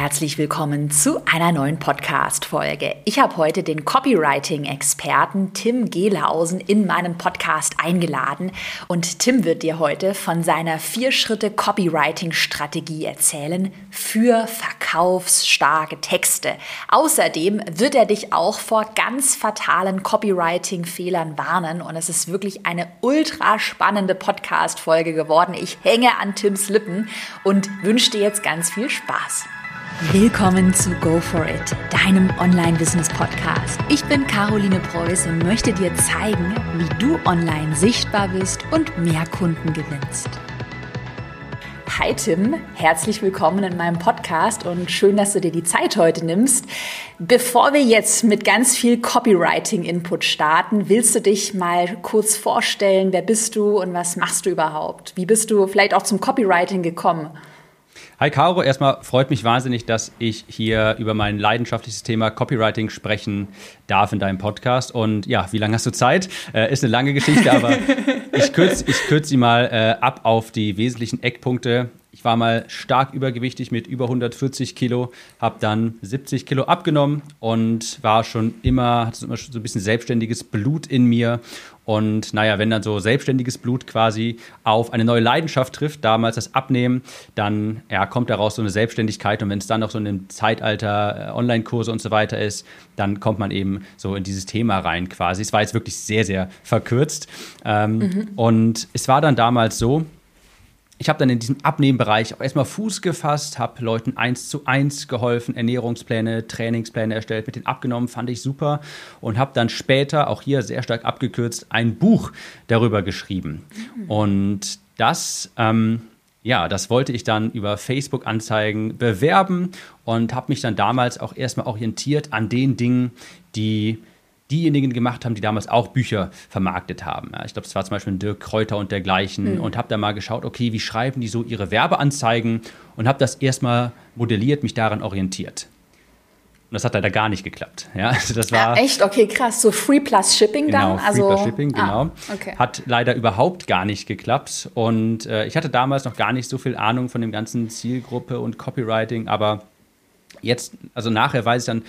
herzlich willkommen zu einer neuen Podcast-Folge. Ich habe heute den Copywriting-Experten Tim Gehlhausen in meinen Podcast eingeladen und Tim wird dir heute von seiner Vier-Schritte-Copywriting-Strategie erzählen für verkaufsstarke Texte. Außerdem wird er dich auch vor ganz fatalen Copywriting-Fehlern warnen und es ist wirklich eine ultra spannende Podcast-Folge geworden. Ich hänge an Tims Lippen und wünsche dir jetzt ganz viel Spaß. Willkommen zu Go For It, deinem Online-Business-Podcast. Ich bin Caroline Preuß und möchte dir zeigen, wie du online sichtbar bist und mehr Kunden gewinnst. Hi Tim, herzlich willkommen in meinem Podcast und schön, dass du dir die Zeit heute nimmst. Bevor wir jetzt mit ganz viel Copywriting-Input starten, willst du dich mal kurz vorstellen, wer bist du und was machst du überhaupt? Wie bist du vielleicht auch zum Copywriting gekommen? Hi Caro, erstmal freut mich wahnsinnig, dass ich hier über mein leidenschaftliches Thema Copywriting sprechen darf in deinem Podcast. Und ja, wie lange hast du Zeit? Äh, ist eine lange Geschichte, aber ich kürze ich kürz sie mal äh, ab auf die wesentlichen Eckpunkte. Ich war mal stark übergewichtig mit über 140 Kilo, habe dann 70 Kilo abgenommen und war schon immer, hatte immer so ein bisschen selbstständiges Blut in mir. Und naja, wenn dann so selbstständiges Blut quasi auf eine neue Leidenschaft trifft, damals das Abnehmen, dann ja, kommt daraus so eine Selbstständigkeit. Und wenn es dann noch so in dem Zeitalter äh, Online-Kurse und so weiter ist, dann kommt man eben so in dieses Thema rein quasi. Es war jetzt wirklich sehr, sehr verkürzt. Ähm, mhm. Und es war dann damals so, ich habe dann in diesem Abnehmbereich auch erstmal Fuß gefasst, habe Leuten eins zu eins geholfen, Ernährungspläne, Trainingspläne erstellt, mit denen abgenommen, fand ich super und habe dann später, auch hier sehr stark abgekürzt, ein Buch darüber geschrieben. Mhm. Und das, ähm, ja, das wollte ich dann über Facebook-Anzeigen bewerben und habe mich dann damals auch erstmal orientiert an den Dingen, die diejenigen gemacht haben, die damals auch Bücher vermarktet haben. Ja, ich glaube, es war zum Beispiel Dirk Kräuter und dergleichen mhm. und habe da mal geschaut, okay, wie schreiben die so ihre Werbeanzeigen und habe das erstmal modelliert, mich daran orientiert. Und das hat leider gar nicht geklappt. Ja, also das war ja, echt okay, krass. So Free Plus Shipping genau, dann. Free also, Plus Shipping, ah, genau. Ah, okay. Hat leider überhaupt gar nicht geklappt. Und äh, ich hatte damals noch gar nicht so viel Ahnung von dem ganzen Zielgruppe und Copywriting, aber jetzt, also nachher weiß ich dann,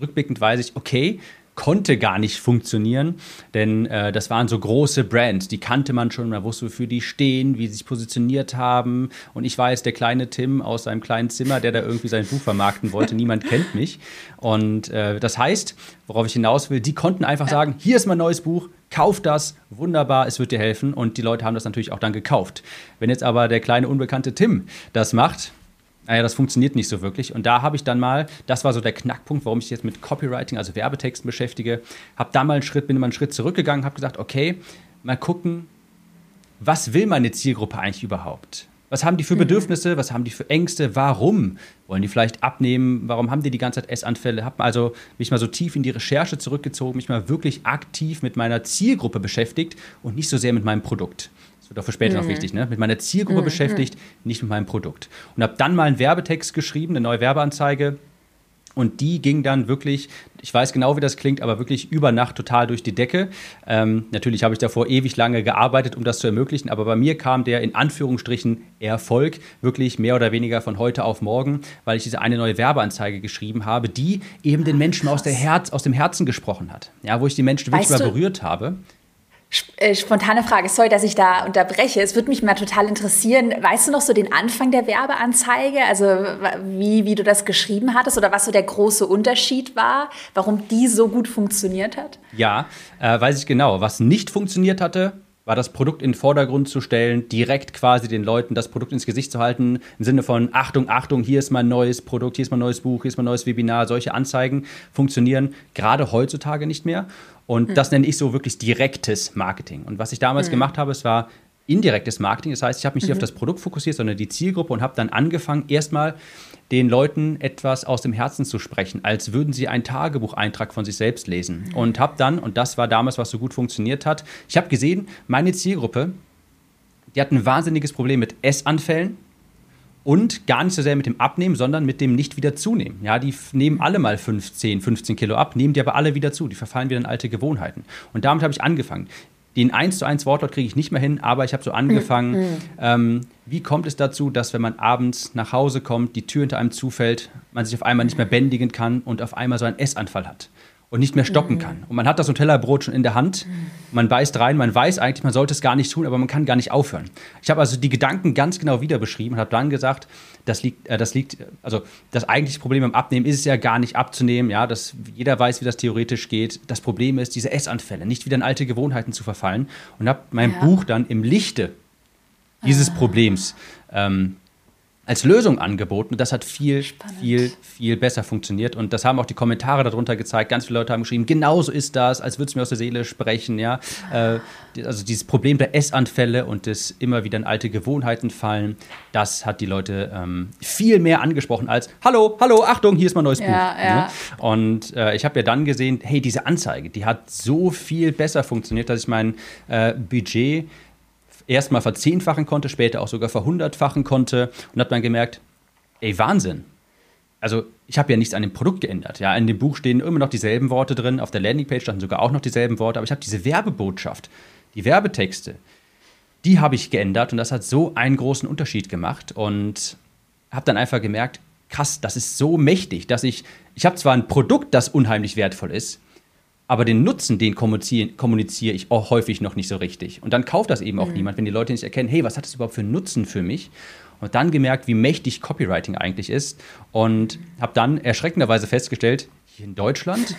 rückblickend weiß ich, okay, konnte gar nicht funktionieren, denn äh, das waren so große Brands, die kannte man schon, man wusste, wofür die stehen, wie sie sich positioniert haben. Und ich war jetzt der kleine Tim aus seinem kleinen Zimmer, der da irgendwie sein Buch vermarkten wollte. Niemand kennt mich. Und äh, das heißt, worauf ich hinaus will, die konnten einfach sagen, hier ist mein neues Buch, kauf das, wunderbar, es wird dir helfen. Und die Leute haben das natürlich auch dann gekauft. Wenn jetzt aber der kleine unbekannte Tim das macht, naja, das funktioniert nicht so wirklich. Und da habe ich dann mal, das war so der Knackpunkt, warum ich jetzt mit Copywriting, also Werbetexten beschäftige, habe da mal einen Schritt, bin mal einen Schritt zurückgegangen, habe gesagt, okay, mal gucken, was will meine Zielgruppe eigentlich überhaupt? Was haben die für mhm. Bedürfnisse? Was haben die für Ängste? Warum wollen die vielleicht abnehmen? Warum haben die die ganze Zeit Essanfälle? Habe also mich mal so tief in die Recherche zurückgezogen, mich mal wirklich aktiv mit meiner Zielgruppe beschäftigt und nicht so sehr mit meinem Produkt. Das wird auch für später mhm. noch wichtig, ne? Mit meiner Zielgruppe mhm. beschäftigt, nicht mit meinem Produkt. Und habe dann mal einen Werbetext geschrieben, eine neue Werbeanzeige. Und die ging dann wirklich, ich weiß genau, wie das klingt, aber wirklich über Nacht total durch die Decke. Ähm, natürlich habe ich davor ewig lange gearbeitet, um das zu ermöglichen, aber bei mir kam der in Anführungsstrichen Erfolg wirklich mehr oder weniger von heute auf morgen, weil ich diese eine neue Werbeanzeige geschrieben habe, die eben den Menschen aus, der Herz, aus dem Herzen gesprochen hat. Ja, wo ich die Menschen wirklich weißt mal berührt habe. Äh, spontane Frage, sorry, dass ich da unterbreche. Es würde mich mal total interessieren. Weißt du noch so den Anfang der Werbeanzeige? Also wie, wie du das geschrieben hattest oder was so der große Unterschied war, warum die so gut funktioniert hat? Ja, äh, weiß ich genau. Was nicht funktioniert hatte, war das Produkt in den Vordergrund zu stellen, direkt quasi den Leuten das Produkt ins Gesicht zu halten, im Sinne von Achtung, Achtung, hier ist mein neues Produkt, hier ist mein neues Buch, hier ist mein neues Webinar. Solche Anzeigen funktionieren gerade heutzutage nicht mehr. Und mhm. das nenne ich so wirklich direktes Marketing. Und was ich damals mhm. gemacht habe, es war indirektes Marketing. Das heißt, ich habe mich nicht auf mhm. das Produkt fokussiert, sondern die Zielgruppe und habe dann angefangen, erstmal den Leuten etwas aus dem Herzen zu sprechen, als würden sie einen Tagebucheintrag von sich selbst lesen. Und habe dann, und das war damals, was so gut funktioniert hat, ich habe gesehen, meine Zielgruppe, die hat ein wahnsinniges Problem mit Essanfällen, und gar nicht so sehr mit dem Abnehmen, sondern mit dem nicht wieder zunehmen. Ja, die nehmen alle mal 15, 15 Kilo ab, nehmen die aber alle wieder zu. Die verfallen wieder in alte Gewohnheiten. Und damit habe ich angefangen. Den 1 zu 1 Wortlaut kriege ich nicht mehr hin, aber ich habe so angefangen, mhm. ähm, wie kommt es dazu, dass wenn man abends nach Hause kommt, die Tür hinter einem zufällt, man sich auf einmal nicht mehr bändigen kann und auf einmal so einen Essanfall hat und nicht mehr stoppen mhm. kann. Und man hat das Nutella-Brot schon in der Hand, man beißt rein, man weiß eigentlich, man sollte es gar nicht tun, aber man kann gar nicht aufhören. Ich habe also die Gedanken ganz genau wieder beschrieben und habe dann gesagt, das liegt, äh, das liegt, also das eigentliche Problem beim Abnehmen ist es ja gar nicht abzunehmen, ja, dass jeder weiß, wie das theoretisch geht. Das Problem ist, diese Essanfälle, nicht wieder in alte Gewohnheiten zu verfallen. Und habe mein ja. Buch dann im Lichte dieses ah. Problems ähm, als Lösung angeboten. Und das hat viel, Spannend. viel, viel besser funktioniert. Und das haben auch die Kommentare darunter gezeigt. Ganz viele Leute haben geschrieben, genauso ist das, als würde es mir aus der Seele sprechen. Ja? Äh, also dieses Problem der Essanfälle und des immer wieder in alte Gewohnheiten fallen, das hat die Leute ähm, viel mehr angesprochen als Hallo, hallo, Achtung, hier ist mein neues ja, Buch. Ja. Ne? Und äh, ich habe ja dann gesehen, hey, diese Anzeige, die hat so viel besser funktioniert, dass ich mein äh, Budget erstmal verzehnfachen konnte, später auch sogar verhundertfachen konnte und hat dann gemerkt, ey, Wahnsinn. Also ich habe ja nichts an dem Produkt geändert. Ja, in dem Buch stehen immer noch dieselben Worte drin, auf der Landingpage standen sogar auch noch dieselben Worte, aber ich habe diese Werbebotschaft, die Werbetexte, die habe ich geändert und das hat so einen großen Unterschied gemacht und habe dann einfach gemerkt, krass, das ist so mächtig, dass ich, ich habe zwar ein Produkt, das unheimlich wertvoll ist, aber den Nutzen, den kommuniziere, kommuniziere ich auch häufig noch nicht so richtig. Und dann kauft das eben auch mhm. niemand, wenn die Leute nicht erkennen, hey, was hat das überhaupt für einen Nutzen für mich? Und dann gemerkt, wie mächtig Copywriting eigentlich ist. Und habe dann erschreckenderweise festgestellt, hier in Deutschland,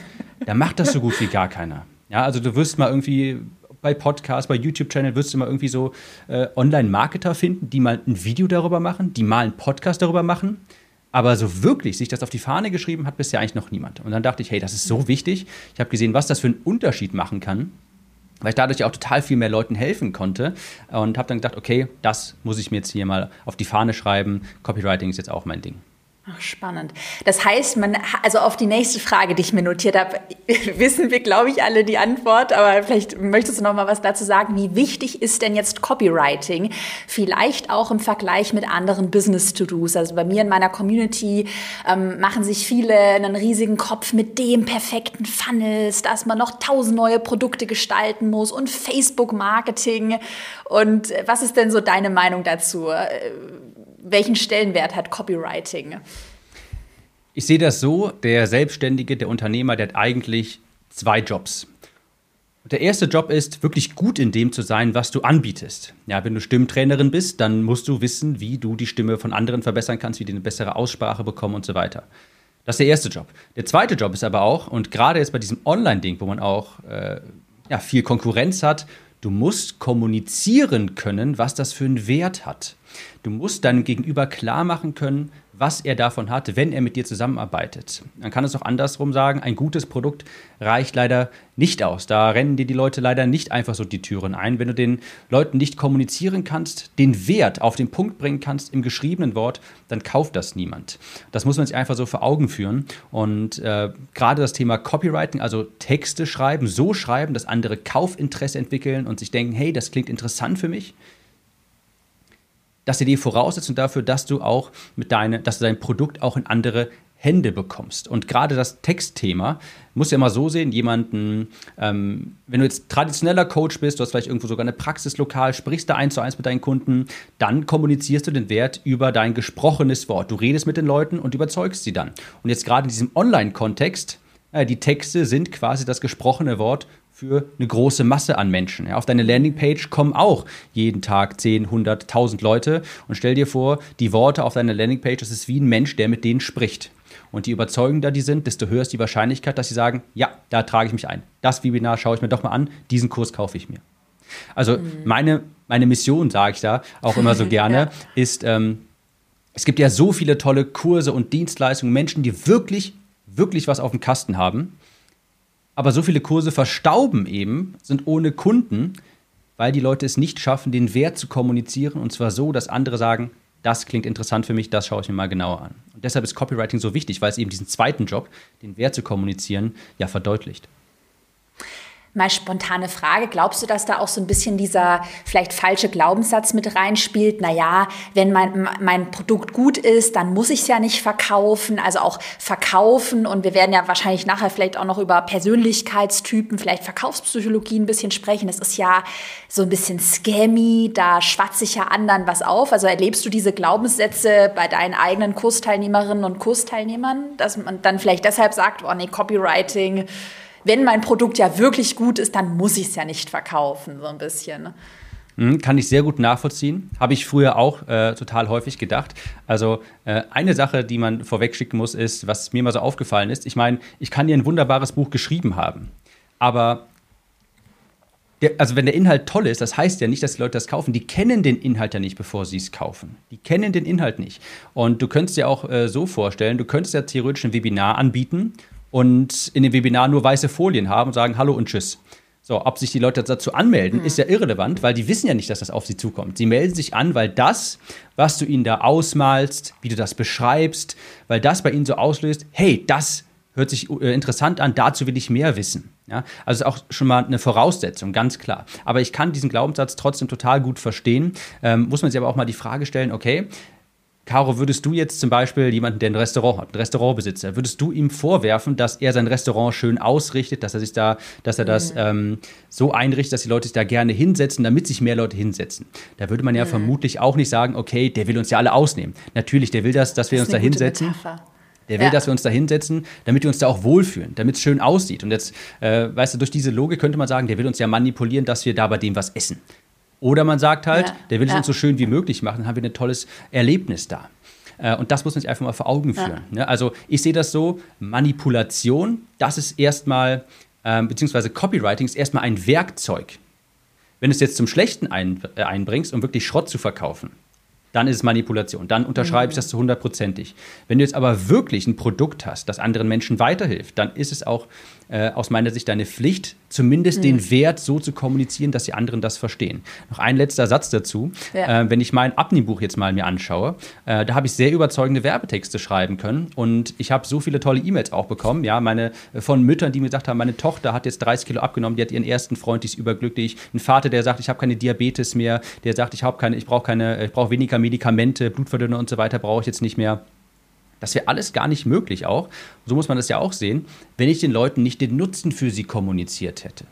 da macht das so gut wie gar keiner. Ja, also du wirst mal irgendwie bei Podcasts, bei YouTube-Channel wirst du mal irgendwie so äh, Online-Marketer finden, die mal ein Video darüber machen, die mal einen Podcast darüber machen. Aber so wirklich sich das auf die Fahne geschrieben hat bisher eigentlich noch niemand. Und dann dachte ich, hey, das ist so wichtig. Ich habe gesehen, was das für einen Unterschied machen kann, weil ich dadurch auch total viel mehr Leuten helfen konnte. Und habe dann gedacht, okay, das muss ich mir jetzt hier mal auf die Fahne schreiben. Copywriting ist jetzt auch mein Ding. Ach, spannend. Das heißt, man, also auf die nächste Frage, die ich mir notiert habe, wissen wir, glaube ich, alle die Antwort, aber vielleicht möchtest du noch mal was dazu sagen. Wie wichtig ist denn jetzt Copywriting? Vielleicht auch im Vergleich mit anderen Business-To-Dos. Also bei mir in meiner Community ähm, machen sich viele einen riesigen Kopf mit dem perfekten Funnels, dass man noch tausend neue Produkte gestalten muss und Facebook-Marketing. Und was ist denn so deine Meinung dazu? Welchen Stellenwert hat Copywriting? Ich sehe das so, der Selbstständige, der Unternehmer, der hat eigentlich zwei Jobs. Der erste Job ist, wirklich gut in dem zu sein, was du anbietest. Ja, wenn du Stimmtrainerin bist, dann musst du wissen, wie du die Stimme von anderen verbessern kannst, wie die eine bessere Aussprache bekommen und so weiter. Das ist der erste Job. Der zweite Job ist aber auch, und gerade jetzt bei diesem Online-Ding, wo man auch äh, ja, viel Konkurrenz hat, du musst kommunizieren können, was das für einen Wert hat. Du musst deinem Gegenüber klar machen können, was er davon hat, wenn er mit dir zusammenarbeitet. Man kann es auch andersrum sagen, ein gutes Produkt reicht leider nicht aus. Da rennen dir die Leute leider nicht einfach so die Türen ein. Wenn du den Leuten nicht kommunizieren kannst, den Wert auf den Punkt bringen kannst im geschriebenen Wort, dann kauft das niemand. Das muss man sich einfach so vor Augen führen. Und äh, gerade das Thema Copywriting, also Texte schreiben, so schreiben, dass andere Kaufinteresse entwickeln und sich denken, hey, das klingt interessant für mich das ist die Voraussetzung dafür, dass du auch mit deine, dass du dein Produkt auch in andere Hände bekommst. Und gerade das Textthema muss ja mal so sehen, jemanden, ähm, wenn du jetzt traditioneller Coach bist, du hast vielleicht irgendwo sogar eine Praxis lokal, sprichst da eins zu eins mit deinen Kunden, dann kommunizierst du den Wert über dein gesprochenes Wort. Du redest mit den Leuten und überzeugst sie dann. Und jetzt gerade in diesem Online-Kontext, die Texte sind quasi das gesprochene Wort für eine große Masse an Menschen. Auf deine Landingpage kommen auch jeden Tag 10, 100, 1000 Leute und stell dir vor, die Worte auf deiner Landingpage, das ist wie ein Mensch, der mit denen spricht. Und je überzeugender die sind, desto höher ist die Wahrscheinlichkeit, dass sie sagen, ja, da trage ich mich ein. Das Webinar schaue ich mir doch mal an, diesen Kurs kaufe ich mir. Also mhm. meine, meine Mission, sage ich da auch immer so gerne, ja. ist, ähm, es gibt ja so viele tolle Kurse und Dienstleistungen, Menschen, die wirklich, wirklich was auf dem Kasten haben aber so viele Kurse verstauben eben, sind ohne Kunden, weil die Leute es nicht schaffen, den Wert zu kommunizieren. Und zwar so, dass andere sagen, das klingt interessant für mich, das schaue ich mir mal genauer an. Und deshalb ist Copywriting so wichtig, weil es eben diesen zweiten Job, den Wert zu kommunizieren, ja verdeutlicht. Mal spontane Frage. Glaubst du, dass da auch so ein bisschen dieser vielleicht falsche Glaubenssatz mit reinspielt? Naja, wenn mein, mein Produkt gut ist, dann muss ich es ja nicht verkaufen. Also auch verkaufen. Und wir werden ja wahrscheinlich nachher vielleicht auch noch über Persönlichkeitstypen, vielleicht Verkaufspsychologie ein bisschen sprechen. Das ist ja so ein bisschen scammy. Da schwatze ich ja anderen was auf. Also erlebst du diese Glaubenssätze bei deinen eigenen Kursteilnehmerinnen und Kursteilnehmern, dass man dann vielleicht deshalb sagt, oh nee, Copywriting, wenn mein Produkt ja wirklich gut ist, dann muss ich es ja nicht verkaufen, so ein bisschen. Mhm, kann ich sehr gut nachvollziehen. Habe ich früher auch äh, total häufig gedacht. Also äh, eine Sache, die man vorweg schicken muss, ist, was mir mal so aufgefallen ist. Ich meine, ich kann dir ein wunderbares Buch geschrieben haben, aber der, also wenn der Inhalt toll ist, das heißt ja nicht, dass die Leute das kaufen. Die kennen den Inhalt ja nicht, bevor sie es kaufen. Die kennen den Inhalt nicht. Und du könntest dir auch äh, so vorstellen, du könntest ja theoretisch ein Webinar anbieten und in dem Webinar nur weiße Folien haben und sagen Hallo und Tschüss. So, ob sich die Leute dazu anmelden, mhm. ist ja irrelevant, weil die wissen ja nicht, dass das auf sie zukommt. Sie melden sich an, weil das, was du ihnen da ausmalst, wie du das beschreibst, weil das bei ihnen so auslöst, hey, das hört sich äh, interessant an, dazu will ich mehr wissen. Ja, also ist auch schon mal eine Voraussetzung, ganz klar. Aber ich kann diesen Glaubenssatz trotzdem total gut verstehen. Ähm, muss man sich aber auch mal die Frage stellen, okay, Caro, würdest du jetzt zum Beispiel jemanden, der ein Restaurant hat, ein Restaurantbesitzer, würdest du ihm vorwerfen, dass er sein Restaurant schön ausrichtet, dass er sich da, dass er das mhm. ähm, so einrichtet, dass die Leute sich da gerne hinsetzen, damit sich mehr Leute hinsetzen? Da würde man ja mhm. vermutlich auch nicht sagen, okay, der will uns ja alle ausnehmen. Natürlich, der will das, dass wir das uns da hinsetzen. Der will, ja. dass wir uns da hinsetzen, damit wir uns da auch wohlfühlen, damit es schön aussieht. Und jetzt, äh, weißt du, durch diese Logik könnte man sagen, der will uns ja manipulieren, dass wir da bei dem was essen. Oder man sagt halt, ja. der will es ja. uns so schön wie möglich machen, dann haben wir ein tolles Erlebnis da. Äh, und das muss man sich einfach mal vor Augen führen. Ja. Ne? Also ich sehe das so, Manipulation, das ist erstmal, ähm, beziehungsweise Copywriting ist erstmal ein Werkzeug. Wenn du es jetzt zum Schlechten ein, äh, einbringst, um wirklich Schrott zu verkaufen, dann ist es Manipulation. Dann unterschreibe mhm. ich das zu hundertprozentig. Wenn du jetzt aber wirklich ein Produkt hast, das anderen Menschen weiterhilft, dann ist es auch äh, aus meiner Sicht deine Pflicht, zumindest mhm. den Wert so zu kommunizieren, dass die anderen das verstehen. Noch ein letzter Satz dazu. Ja. Äh, wenn ich mein Abnehmbuch jetzt mal mir anschaue, äh, da habe ich sehr überzeugende Werbetexte schreiben können und ich habe so viele tolle E-Mails auch bekommen, ja, meine äh, von Müttern, die mir gesagt haben, meine Tochter hat jetzt 30 Kilo abgenommen, die hat ihren ersten Freund, die ist überglücklich, ein Vater, der sagt, ich habe keine Diabetes mehr, der sagt, ich habe keine, ich brauche keine, ich brauche weniger Medikamente, Blutverdünner und so weiter brauche ich jetzt nicht mehr. Das wäre alles gar nicht möglich auch. So muss man das ja auch sehen, wenn ich den Leuten nicht den Nutzen für sie kommuniziert hätte.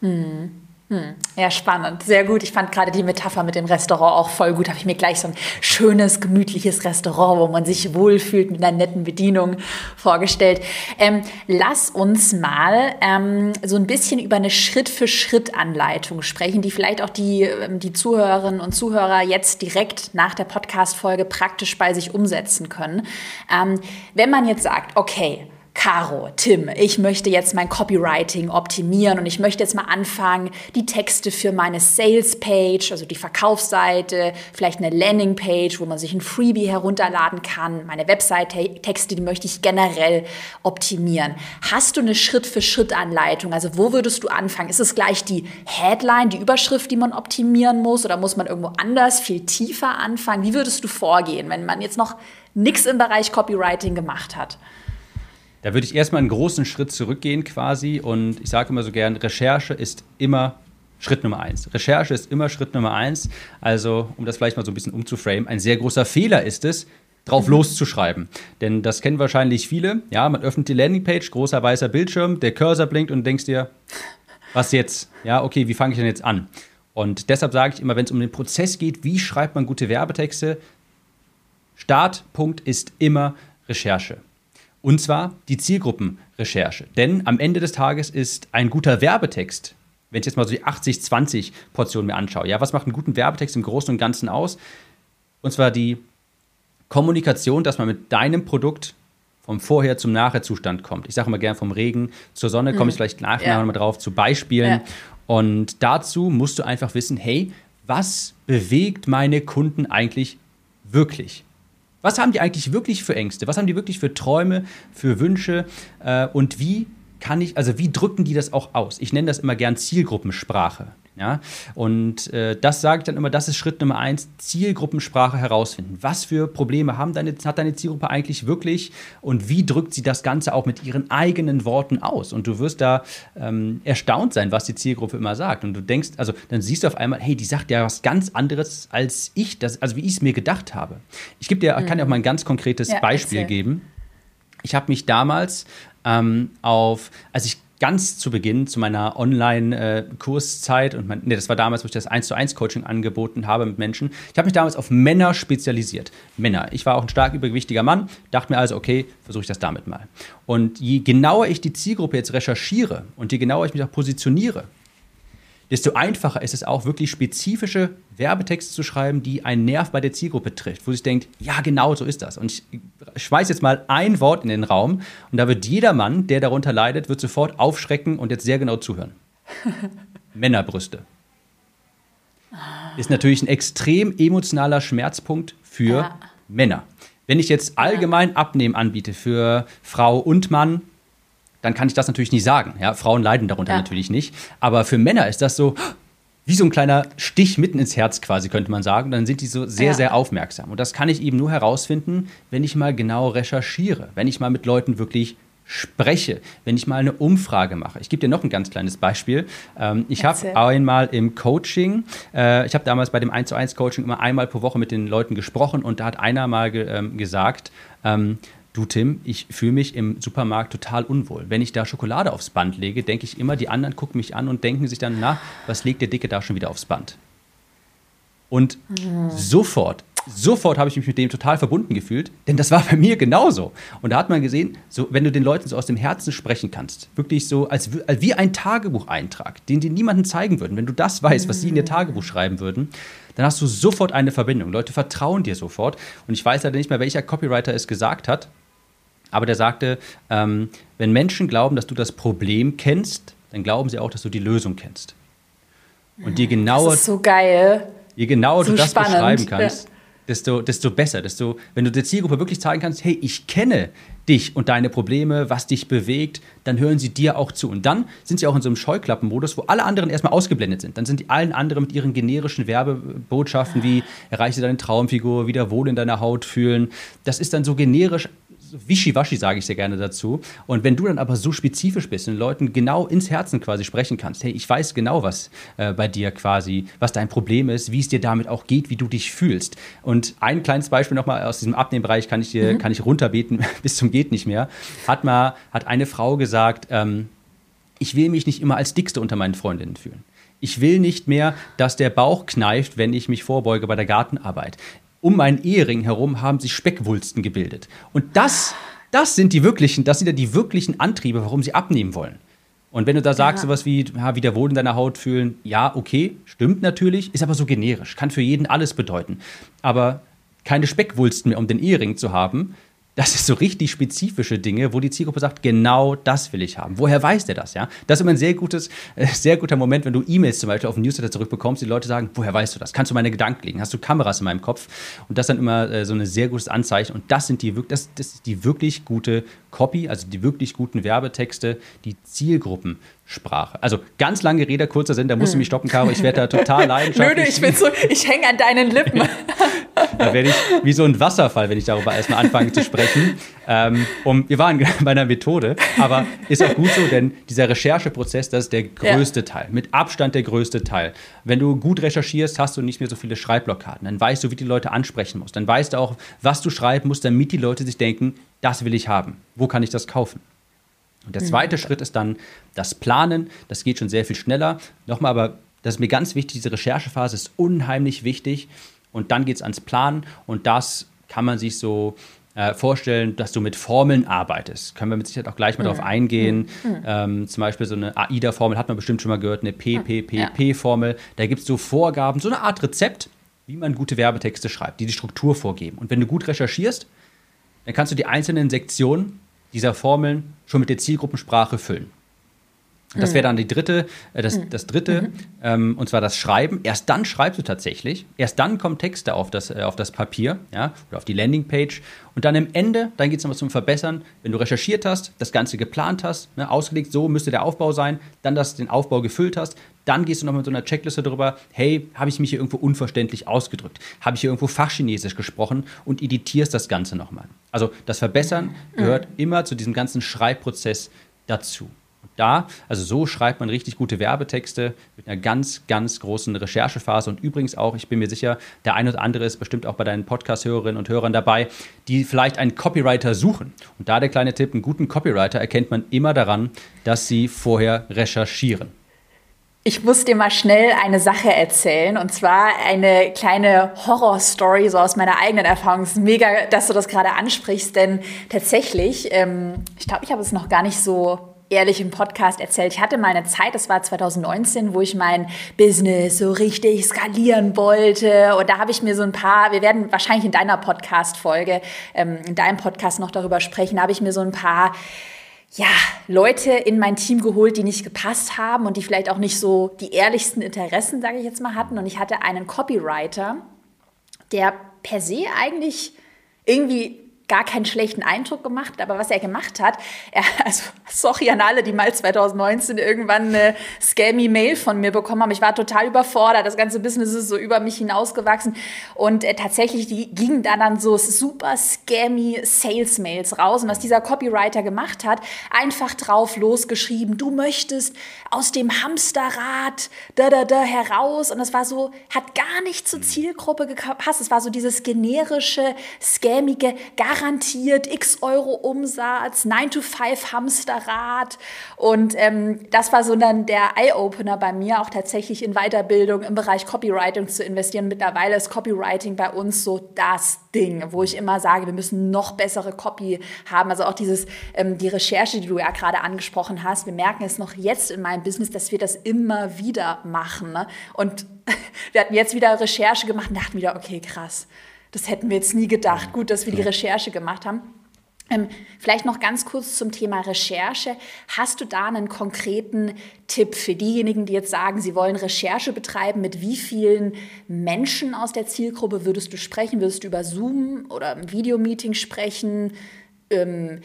Hm. Hm. Ja, spannend. Sehr gut. Ich fand gerade die Metapher mit dem Restaurant auch voll gut. Habe ich mir gleich so ein schönes, gemütliches Restaurant, wo man sich wohlfühlt mit einer netten Bedienung vorgestellt. Ähm, lass uns mal ähm, so ein bisschen über eine Schritt-für-Schritt-Anleitung sprechen, die vielleicht auch die, ähm, die Zuhörerinnen und Zuhörer jetzt direkt nach der Podcast-Folge praktisch bei sich umsetzen können. Ähm, wenn man jetzt sagt, okay, Caro, Tim, ich möchte jetzt mein Copywriting optimieren und ich möchte jetzt mal anfangen, die Texte für meine Sales-Page, also die Verkaufsseite, vielleicht eine Landing-Page, wo man sich ein Freebie herunterladen kann, meine Website-Texte, die möchte ich generell optimieren. Hast du eine Schritt-für-Schritt-Anleitung? Also wo würdest du anfangen? Ist es gleich die Headline, die Überschrift, die man optimieren muss oder muss man irgendwo anders, viel tiefer anfangen? Wie würdest du vorgehen, wenn man jetzt noch nichts im Bereich Copywriting gemacht hat? Da würde ich erstmal einen großen Schritt zurückgehen quasi und ich sage immer so gern, Recherche ist immer Schritt Nummer eins. Recherche ist immer Schritt Nummer eins. Also, um das vielleicht mal so ein bisschen umzuframen, ein sehr großer Fehler ist es, drauf mhm. loszuschreiben. Denn das kennen wahrscheinlich viele. Ja, man öffnet die Landingpage, großer weißer Bildschirm, der Cursor blinkt und denkst dir, was jetzt? Ja, okay, wie fange ich denn jetzt an? Und deshalb sage ich immer, wenn es um den Prozess geht, wie schreibt man gute Werbetexte, Startpunkt ist immer Recherche. Und zwar die Zielgruppenrecherche. Denn am Ende des Tages ist ein guter Werbetext, wenn ich jetzt mal so die 80-20-Portion mir anschaue, ja, was macht einen guten Werbetext im Großen und Ganzen aus? Und zwar die Kommunikation, dass man mit deinem Produkt vom Vorher zum Nachher-Zustand kommt. Ich sage immer gern vom Regen zur Sonne, komme ich mhm. vielleicht nachher ja. nochmal drauf, zu Beispielen. Ja. Und dazu musst du einfach wissen, hey, was bewegt meine Kunden eigentlich wirklich? Was haben die eigentlich wirklich für Ängste? Was haben die wirklich für Träume, für Wünsche? Äh, und wie kann ich, also wie drücken die das auch aus? Ich nenne das immer gern Zielgruppensprache. Ja? Und äh, das sage ich dann immer, das ist Schritt Nummer eins, Zielgruppensprache herausfinden. Was für Probleme haben deine, hat deine Zielgruppe eigentlich wirklich und wie drückt sie das Ganze auch mit ihren eigenen Worten aus? Und du wirst da ähm, erstaunt sein, was die Zielgruppe immer sagt. Und du denkst, also dann siehst du auf einmal, hey, die sagt ja was ganz anderes als ich, das, also wie ich es mir gedacht habe. Ich gebe dir, mhm. kann dir auch mal ein ganz konkretes ja, Beispiel erzähl. geben. Ich habe mich damals ähm, auf, als ich ganz zu Beginn zu meiner Online-Kurszeit und mein, nee, das war damals, wo ich das 1 zu 1 Coaching angeboten habe mit Menschen. Ich habe mich damals auf Männer spezialisiert. Männer. Ich war auch ein stark übergewichtiger Mann, dachte mir also, okay, versuche ich das damit mal. Und je genauer ich die Zielgruppe jetzt recherchiere und je genauer ich mich auch positioniere, desto einfacher ist es auch, wirklich spezifische Werbetexte zu schreiben, die einen Nerv bei der Zielgruppe trifft, wo sich denkt, ja, genau so ist das. Und ich schmeiß jetzt mal ein Wort in den Raum und da wird jeder Mann, der darunter leidet, wird sofort aufschrecken und jetzt sehr genau zuhören. Männerbrüste. Ist natürlich ein extrem emotionaler Schmerzpunkt für ja. Männer. Wenn ich jetzt allgemein Abnehmen anbiete für Frau und Mann, dann kann ich das natürlich nicht sagen. Ja, Frauen leiden darunter ja. natürlich nicht. Aber für Männer ist das so wie so ein kleiner Stich mitten ins Herz quasi, könnte man sagen. Dann sind die so sehr, ja. sehr aufmerksam. Und das kann ich eben nur herausfinden, wenn ich mal genau recherchiere, wenn ich mal mit Leuten wirklich spreche, wenn ich mal eine Umfrage mache. Ich gebe dir noch ein ganz kleines Beispiel. Ähm, ich habe einmal im Coaching, äh, ich habe damals bei dem 1 zu 1 Coaching immer einmal pro Woche mit den Leuten gesprochen und da hat einer mal ähm, gesagt, ähm, Du Tim, ich fühle mich im Supermarkt total unwohl. Wenn ich da Schokolade aufs Band lege, denke ich immer, die anderen gucken mich an und denken sich dann, na, was legt der Dicke da schon wieder aufs Band? Und mhm. sofort, sofort habe ich mich mit dem total verbunden gefühlt, denn das war bei mir genauso. Und da hat man gesehen, so, wenn du den Leuten so aus dem Herzen sprechen kannst, wirklich so als, als wie ein Tagebucheintrag, den die niemandem zeigen würden, wenn du das weißt, was sie in ihr Tagebuch schreiben würden, dann hast du sofort eine Verbindung. Leute vertrauen dir sofort. Und ich weiß leider nicht mehr, welcher Copywriter es gesagt hat, aber der sagte, ähm, wenn Menschen glauben, dass du das Problem kennst, dann glauben sie auch, dass du die Lösung kennst. Und je genauer, das ist so geil. Je genauer so du das spannend. beschreiben kannst, ja. desto, desto besser. Desto, wenn du der Zielgruppe wirklich zeigen kannst, hey, ich kenne dich und deine Probleme, was dich bewegt, dann hören sie dir auch zu. Und dann sind sie auch in so einem Scheuklappenmodus, wo alle anderen erstmal ausgeblendet sind. Dann sind die allen anderen mit ihren generischen Werbebotschaften wie erreiche deine Traumfigur, wieder wohl in deiner Haut fühlen. Das ist dann so generisch wischiwaschi, sage ich sehr gerne dazu. Und wenn du dann aber so spezifisch bist und Leuten genau ins Herzen quasi sprechen kannst, hey, ich weiß genau, was äh, bei dir quasi, was dein Problem ist, wie es dir damit auch geht, wie du dich fühlst. Und ein kleines Beispiel nochmal aus diesem Abnehmbereich kann ich dir, mhm. kann ich runterbeten bis zum geht nicht mehr. Hat mal, hat eine Frau gesagt, ähm, ich will mich nicht immer als Dickste unter meinen Freundinnen fühlen. Ich will nicht mehr, dass der Bauch kneift, wenn ich mich vorbeuge bei der Gartenarbeit um meinen Ehering herum haben sich Speckwulsten gebildet. Und das, das sind die wirklichen, das sind ja die wirklichen Antriebe, warum sie abnehmen wollen. Und wenn du da sagst, ja. sowas wie, ja, wieder wohl in deiner Haut fühlen, ja, okay, stimmt natürlich, ist aber so generisch, kann für jeden alles bedeuten. Aber keine Speckwulsten mehr, um den Ehering zu haben, das ist so richtig spezifische Dinge, wo die Zielgruppe sagt, genau das will ich haben. Woher weiß der das? Ja? Das ist immer ein sehr, gutes, äh, sehr guter Moment, wenn du E-Mails zum Beispiel auf den Newsletter zurückbekommst, die Leute sagen, woher weißt du das? Kannst du meine Gedanken legen? Hast du Kameras in meinem Kopf? Und das ist dann immer äh, so ein sehr gutes Anzeichen. Und das sind die, das, das ist die wirklich gute Copy, also die wirklich guten Werbetexte, die Zielgruppensprache. Also ganz lange Rede, kurzer Sinn, da musst du mich stoppen, Caro. Ich werde da total leidenschaftlich. Nö, ich bin so, ich hänge an deinen Lippen. da werde ich wie so ein Wasserfall, wenn ich darüber erstmal anfange zu sprechen. Ähm, um, wir waren bei einer Methode, aber ist auch gut so, denn dieser Rechercheprozess, das ist der größte ja. Teil, mit Abstand der größte Teil. Wenn du gut recherchierst, hast du nicht mehr so viele Schreibblockaden. Dann weißt du, wie die Leute ansprechen musst. Dann weißt du auch, was du schreiben musst, damit die Leute sich denken, das will ich haben. Wo kann ich das kaufen? Und der mhm. zweite mhm. Schritt ist dann das Planen. Das geht schon sehr viel schneller. Nochmal, aber das ist mir ganz wichtig, diese Recherchephase ist unheimlich wichtig. Und dann geht es ans Planen und das kann man sich so äh, vorstellen, dass du mit Formeln arbeitest. Können wir mit Sicherheit auch gleich mal mhm. darauf eingehen. Mhm. mhm. Ähm, zum Beispiel so eine AIDA-Formel hat man bestimmt schon mal gehört, eine PPPP-Formel. Da gibt es so Vorgaben, so eine Art Rezept, wie man gute Werbetexte schreibt, die die Struktur vorgeben. Und wenn du gut recherchierst, dann kannst du die einzelnen Sektionen dieser Formeln schon mit der Zielgruppensprache füllen. Das wäre dann die dritte, äh, das, das dritte, mhm. ähm, und zwar das Schreiben. Erst dann schreibst du tatsächlich, erst dann kommen Texte auf das, äh, auf das Papier, ja, oder auf die Landingpage. Und dann am Ende, dann geht es nochmal zum Verbessern. Wenn du recherchiert hast, das Ganze geplant hast, ne, ausgelegt, so müsste der Aufbau sein, dann das, den Aufbau gefüllt hast, dann gehst du noch mit so einer Checkliste drüber, hey, habe ich mich hier irgendwo unverständlich ausgedrückt? Habe ich hier irgendwo Fachchinesisch gesprochen? Und editierst das Ganze nochmal. Also das Verbessern mhm. gehört mhm. immer zu diesem ganzen Schreibprozess dazu da. Also so schreibt man richtig gute Werbetexte mit einer ganz, ganz großen Recherchephase. Und übrigens auch, ich bin mir sicher, der eine oder andere ist bestimmt auch bei deinen Podcast-Hörerinnen und Hörern dabei, die vielleicht einen Copywriter suchen. Und da der kleine Tipp, einen guten Copywriter erkennt man immer daran, dass sie vorher recherchieren. Ich muss dir mal schnell eine Sache erzählen und zwar eine kleine Horror-Story so aus meiner eigenen Erfahrung. Es ist mega, dass du das gerade ansprichst, denn tatsächlich, ähm, ich glaube, ich habe es noch gar nicht so ehrlich im Podcast erzählt. Ich hatte mal eine Zeit, das war 2019, wo ich mein Business so richtig skalieren wollte. Und da habe ich mir so ein paar, wir werden wahrscheinlich in deiner Podcast-Folge, ähm, in deinem Podcast noch darüber sprechen, habe ich mir so ein paar ja, Leute in mein Team geholt, die nicht gepasst haben und die vielleicht auch nicht so die ehrlichsten Interessen, sage ich jetzt mal, hatten. Und ich hatte einen Copywriter, der per se eigentlich irgendwie gar keinen schlechten Eindruck gemacht, aber was er gemacht hat, er, also sorry an alle, die mal 2019 irgendwann eine scammy Mail von mir bekommen haben. Ich war total überfordert, das ganze Business ist so über mich hinausgewachsen. Und äh, tatsächlich die gingen da dann so super scammy Sales Mails raus. Und was dieser Copywriter gemacht hat, einfach drauf losgeschrieben, du möchtest aus dem Hamsterrad da da da heraus. Und das war so hat gar nicht zur Zielgruppe gepasst. Es war so dieses generische, scammige, gar garantiert x Euro Umsatz, 9 to 5 Hamsterrad. Und ähm, das war so dann der Eye-Opener bei mir, auch tatsächlich in Weiterbildung im Bereich Copywriting zu investieren. Mittlerweile ist Copywriting bei uns so das Ding, wo ich immer sage, wir müssen noch bessere Copy haben. Also auch dieses, ähm, die Recherche, die du ja gerade angesprochen hast. Wir merken es noch jetzt in meinem Business, dass wir das immer wieder machen. Ne? Und wir hatten jetzt wieder Recherche gemacht und dachten wieder, okay, krass das hätten wir jetzt nie gedacht. Gut, dass wir die Recherche gemacht haben. Ähm, vielleicht noch ganz kurz zum Thema Recherche. Hast du da einen konkreten Tipp für diejenigen, die jetzt sagen, sie wollen Recherche betreiben? Mit wie vielen Menschen aus der Zielgruppe würdest du sprechen? Würdest du über Zoom oder ein Videomeeting sprechen? Ähm,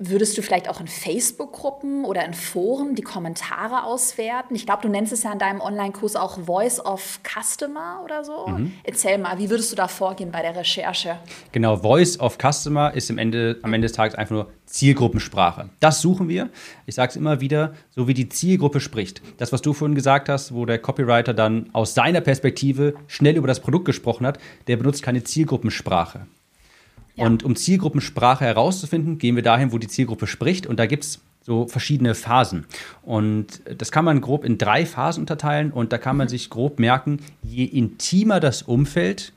Würdest du vielleicht auch in Facebook-Gruppen oder in Foren die Kommentare auswerten? Ich glaube, du nennst es ja in deinem Online-Kurs auch Voice of Customer oder so. Mhm. Erzähl mal, wie würdest du da vorgehen bei der Recherche? Genau, Voice of Customer ist am Ende, am Ende des Tages einfach nur Zielgruppensprache. Das suchen wir. Ich sage es immer wieder, so wie die Zielgruppe spricht. Das, was du vorhin gesagt hast, wo der Copywriter dann aus seiner Perspektive schnell über das Produkt gesprochen hat, der benutzt keine Zielgruppensprache. Und um Zielgruppensprache herauszufinden, gehen wir dahin, wo die Zielgruppe spricht. Und da gibt es so verschiedene Phasen. Und das kann man grob in drei Phasen unterteilen. Und da kann man mhm. sich grob merken, je intimer das Umfeld,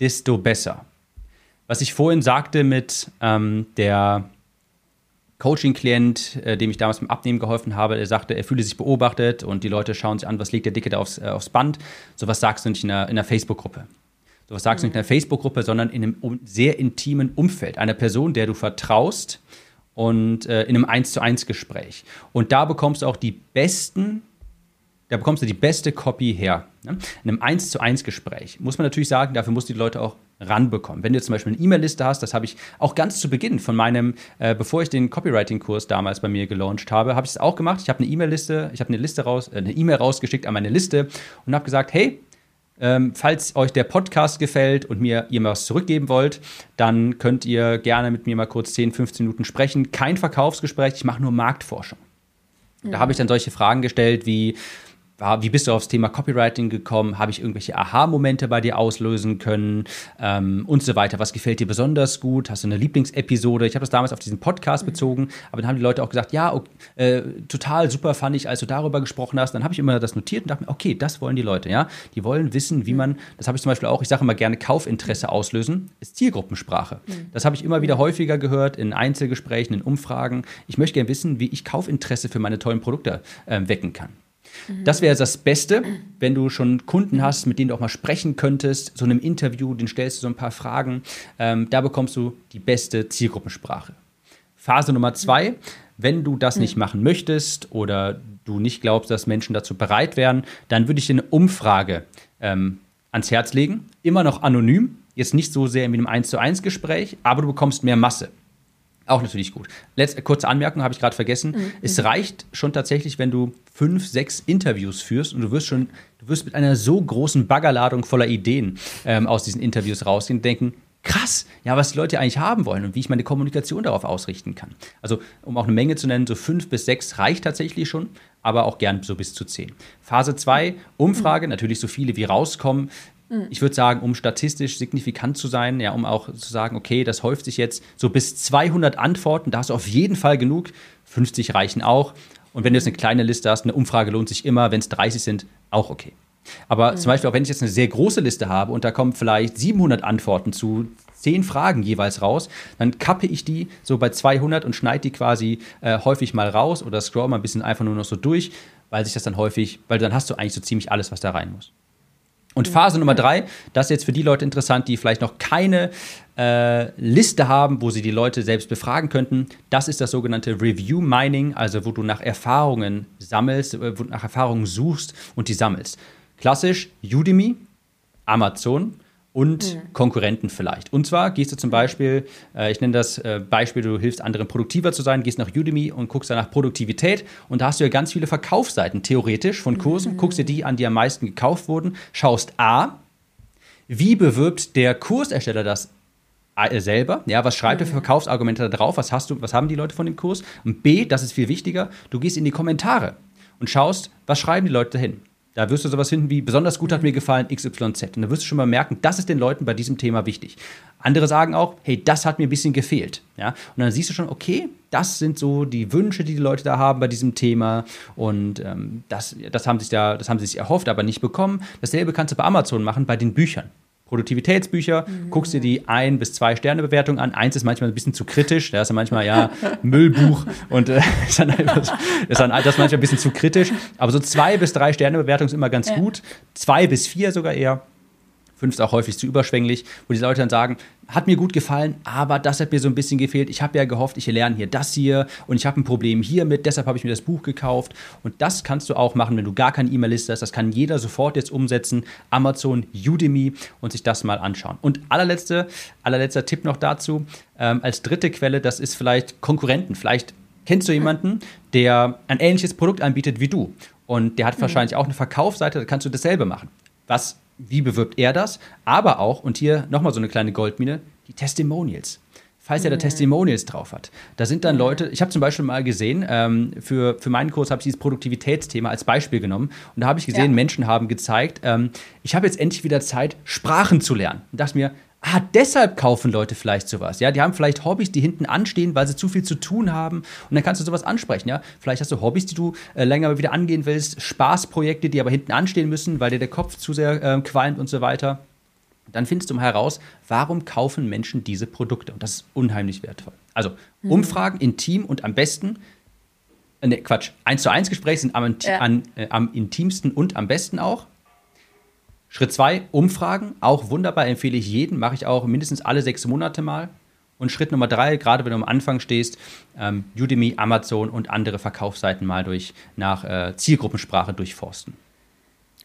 desto besser. Was ich vorhin sagte mit ähm, der Coaching-Klient, äh, dem ich damals beim Abnehmen geholfen habe, der sagte, er fühle sich beobachtet und die Leute schauen sich an, was legt der Dicke da aufs, äh, aufs Band. So was sagst du nicht in einer, in einer Facebook-Gruppe. Was sagst du nicht in einer Facebook-Gruppe, sondern in einem sehr intimen Umfeld. Einer Person, der du vertraust und äh, in einem 1 zu 1 Gespräch. Und da bekommst du auch die besten, da bekommst du die beste Copy her. Ne? In einem 1 zu 1 Gespräch. Muss man natürlich sagen, dafür musst du die Leute auch ranbekommen. Wenn du zum Beispiel eine E-Mail-Liste hast, das habe ich auch ganz zu Beginn von meinem, äh, bevor ich den Copywriting-Kurs damals bei mir gelauncht habe, habe ich es auch gemacht. Ich habe eine E-Mail-Liste, ich habe eine Liste raus, äh, eine E-Mail rausgeschickt an meine Liste und habe gesagt, hey, ähm, falls euch der Podcast gefällt und mir ihr mal was zurückgeben wollt, dann könnt ihr gerne mit mir mal kurz 10, 15 Minuten sprechen. Kein Verkaufsgespräch, ich mache nur Marktforschung. Mhm. Da habe ich dann solche Fragen gestellt wie, wie bist du aufs Thema Copywriting gekommen? Habe ich irgendwelche Aha-Momente bei dir auslösen können? Ähm, und so weiter. Was gefällt dir besonders gut? Hast du eine Lieblingsepisode? Ich habe das damals auf diesen Podcast mhm. bezogen, aber dann haben die Leute auch gesagt, ja, okay, äh, total super fand ich, als du darüber gesprochen hast. Dann habe ich immer das notiert und dachte mir, okay, das wollen die Leute, ja. Die wollen wissen, wie mhm. man, das habe ich zum Beispiel auch, ich sage immer gerne Kaufinteresse auslösen, ist Zielgruppensprache. Mhm. Das habe ich immer wieder häufiger gehört in Einzelgesprächen, in Umfragen. Ich möchte gerne wissen, wie ich Kaufinteresse für meine tollen Produkte äh, wecken kann. Das wäre das Beste, wenn du schon Kunden hast, mit denen du auch mal sprechen könntest, so in einem Interview, den stellst du so ein paar Fragen. Ähm, da bekommst du die beste Zielgruppensprache. Phase Nummer zwei, Wenn du das mhm. nicht machen möchtest oder du nicht glaubst, dass Menschen dazu bereit wären, dann würde ich dir eine Umfrage ähm, ans Herz legen. Immer noch anonym, jetzt nicht so sehr wie einem 1 zu 1 Gespräch, aber du bekommst mehr Masse. Auch natürlich gut. Letzte kurze Anmerkung habe ich gerade vergessen. Mhm. Es reicht schon tatsächlich, wenn du fünf, sechs Interviews führst und du wirst schon, du wirst mit einer so großen Baggerladung voller Ideen ähm, aus diesen Interviews rausgehen und denken, krass, ja, was die Leute eigentlich haben wollen und wie ich meine Kommunikation darauf ausrichten kann. Also, um auch eine Menge zu nennen, so fünf bis sechs reicht tatsächlich schon, aber auch gern so bis zu zehn. Phase zwei Umfrage, mhm. natürlich so viele wie rauskommen. Mhm. Ich würde sagen, um statistisch signifikant zu sein, ja, um auch zu sagen, okay, das häuft sich jetzt so bis 200 Antworten, da hast du auf jeden Fall genug. 50 reichen auch. Und wenn du jetzt eine kleine Liste hast, eine Umfrage lohnt sich immer, wenn es 30 sind, auch okay. Aber mhm. zum Beispiel auch wenn ich jetzt eine sehr große Liste habe und da kommen vielleicht 700 Antworten zu zehn Fragen jeweils raus, dann kappe ich die so bei 200 und schneide die quasi äh, häufig mal raus oder scroll mal ein bisschen einfach nur noch so durch, weil sich das dann häufig, weil dann hast du eigentlich so ziemlich alles, was da rein muss. Und Phase Nummer drei, das ist jetzt für die Leute interessant, die vielleicht noch keine äh, Liste haben, wo sie die Leute selbst befragen könnten. Das ist das sogenannte Review Mining, also wo du nach Erfahrungen sammelst, äh, wo du nach Erfahrungen suchst und die sammelst. Klassisch Udemy, Amazon und mhm. Konkurrenten vielleicht. Und zwar gehst du zum Beispiel, äh, ich nenne das äh, Beispiel, du hilfst anderen produktiver zu sein, gehst nach Udemy und guckst dann nach Produktivität und da hast du ja ganz viele Verkaufsseiten, theoretisch von Kursen, mhm. guckst dir die an, die am meisten gekauft wurden, schaust A, wie bewirbt der Kursersteller das äh, selber, ja, was schreibt er für mhm. Verkaufsargumente da drauf, was hast du, was haben die Leute von dem Kurs? Und B, das ist viel wichtiger, du gehst in die Kommentare und schaust, was schreiben die Leute dahin. Da wirst du sowas finden wie, besonders gut hat mir gefallen XYZ. Und da wirst du schon mal merken, das ist den Leuten bei diesem Thema wichtig. Andere sagen auch, hey, das hat mir ein bisschen gefehlt. Ja? Und dann siehst du schon, okay, das sind so die Wünsche, die die Leute da haben bei diesem Thema. Und ähm, das, das, haben sich da, das haben sie sich erhofft, aber nicht bekommen. Dasselbe kannst du bei Amazon machen, bei den Büchern. Produktivitätsbücher, mhm. guckst dir die ein bis zwei Sterne Bewertung an. Eins ist manchmal ein bisschen zu kritisch, da ist ja manchmal ja Müllbuch und äh, ist, dann einfach, ist dann das manchmal ein bisschen zu kritisch. Aber so zwei bis drei Sterne Bewertung ist immer ganz ja. gut. Zwei bis vier sogar eher. Fünf ist auch häufig zu überschwänglich, wo die Leute dann sagen, hat mir gut gefallen, aber das hat mir so ein bisschen gefehlt. Ich habe ja gehofft, ich lerne hier das hier und ich habe ein Problem hiermit, deshalb habe ich mir das Buch gekauft. Und das kannst du auch machen, wenn du gar keine E-Mail-Liste hast. Das kann jeder sofort jetzt umsetzen. Amazon, Udemy und sich das mal anschauen. Und allerletzte, allerletzter Tipp noch dazu, ähm, als dritte Quelle, das ist vielleicht Konkurrenten. Vielleicht kennst du jemanden, der ein ähnliches Produkt anbietet wie du. Und der hat mhm. wahrscheinlich auch eine Verkaufsseite, da kannst du dasselbe machen. Was wie bewirbt er das? Aber auch, und hier nochmal so eine kleine Goldmine, die Testimonials. Falls er da. Testimonials drauf hat. Da sind dann Leute, ich habe zum Beispiel mal gesehen, ähm, für, für meinen Kurs habe ich dieses Produktivitätsthema als Beispiel genommen. Und da habe ich gesehen, ja. Menschen haben gezeigt, ähm, ich habe jetzt endlich wieder Zeit, Sprachen zu lernen. Und dachte mir, Ah, deshalb kaufen Leute vielleicht sowas. Ja, die haben vielleicht Hobbys, die hinten anstehen, weil sie zu viel zu tun haben. Und dann kannst du sowas ansprechen. Ja, vielleicht hast du Hobbys, die du äh, länger wieder angehen willst, Spaßprojekte, die aber hinten anstehen müssen, weil dir der Kopf zu sehr äh, qualmt und so weiter. Dann findest du mal heraus, warum kaufen Menschen diese Produkte. Und das ist unheimlich wertvoll. Also mhm. Umfragen in Team und am besten äh, Ne, Quatsch. Eins zu eins Gespräche sind am, ja. an, äh, am intimsten und am besten auch. Schritt zwei, Umfragen. Auch wunderbar, empfehle ich jeden. Mache ich auch mindestens alle sechs Monate mal. Und Schritt Nummer drei, gerade wenn du am Anfang stehst, ähm, Udemy, Amazon und andere Verkaufsseiten mal durch nach äh, Zielgruppensprache durchforsten.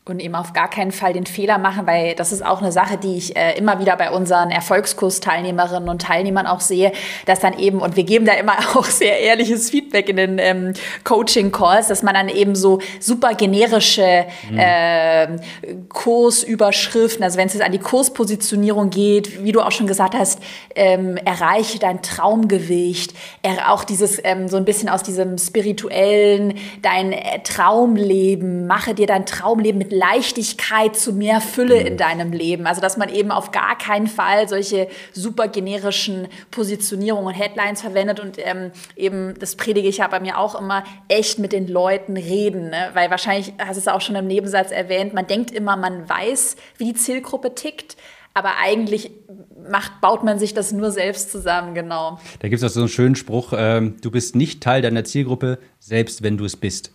Und eben auf gar keinen Fall den Fehler machen, weil das ist auch eine Sache, die ich äh, immer wieder bei unseren Erfolgskursteilnehmerinnen und Teilnehmern auch sehe, dass dann eben, und wir geben da immer auch sehr ehrliches Feedback in den ähm, Coaching-Calls, dass man dann eben so super generische mhm. äh, Kursüberschriften, also wenn es jetzt an die Kurspositionierung geht, wie du auch schon gesagt hast, ähm, erreiche dein Traumgewicht, er, auch dieses ähm, so ein bisschen aus diesem spirituellen, dein äh, Traumleben, mache dir dein Traumleben mit Leichtigkeit zu mehr Fülle in mhm. deinem Leben. Also dass man eben auf gar keinen Fall solche super generischen Positionierungen und Headlines verwendet und ähm, eben, das predige ich ja bei mir auch immer, echt mit den Leuten reden. Ne? Weil wahrscheinlich, hast du es auch schon im Nebensatz erwähnt, man denkt immer, man weiß, wie die Zielgruppe tickt. Aber eigentlich macht, baut man sich das nur selbst zusammen, genau. Da gibt es auch so einen schönen Spruch, äh, du bist nicht Teil deiner Zielgruppe, selbst wenn du es bist.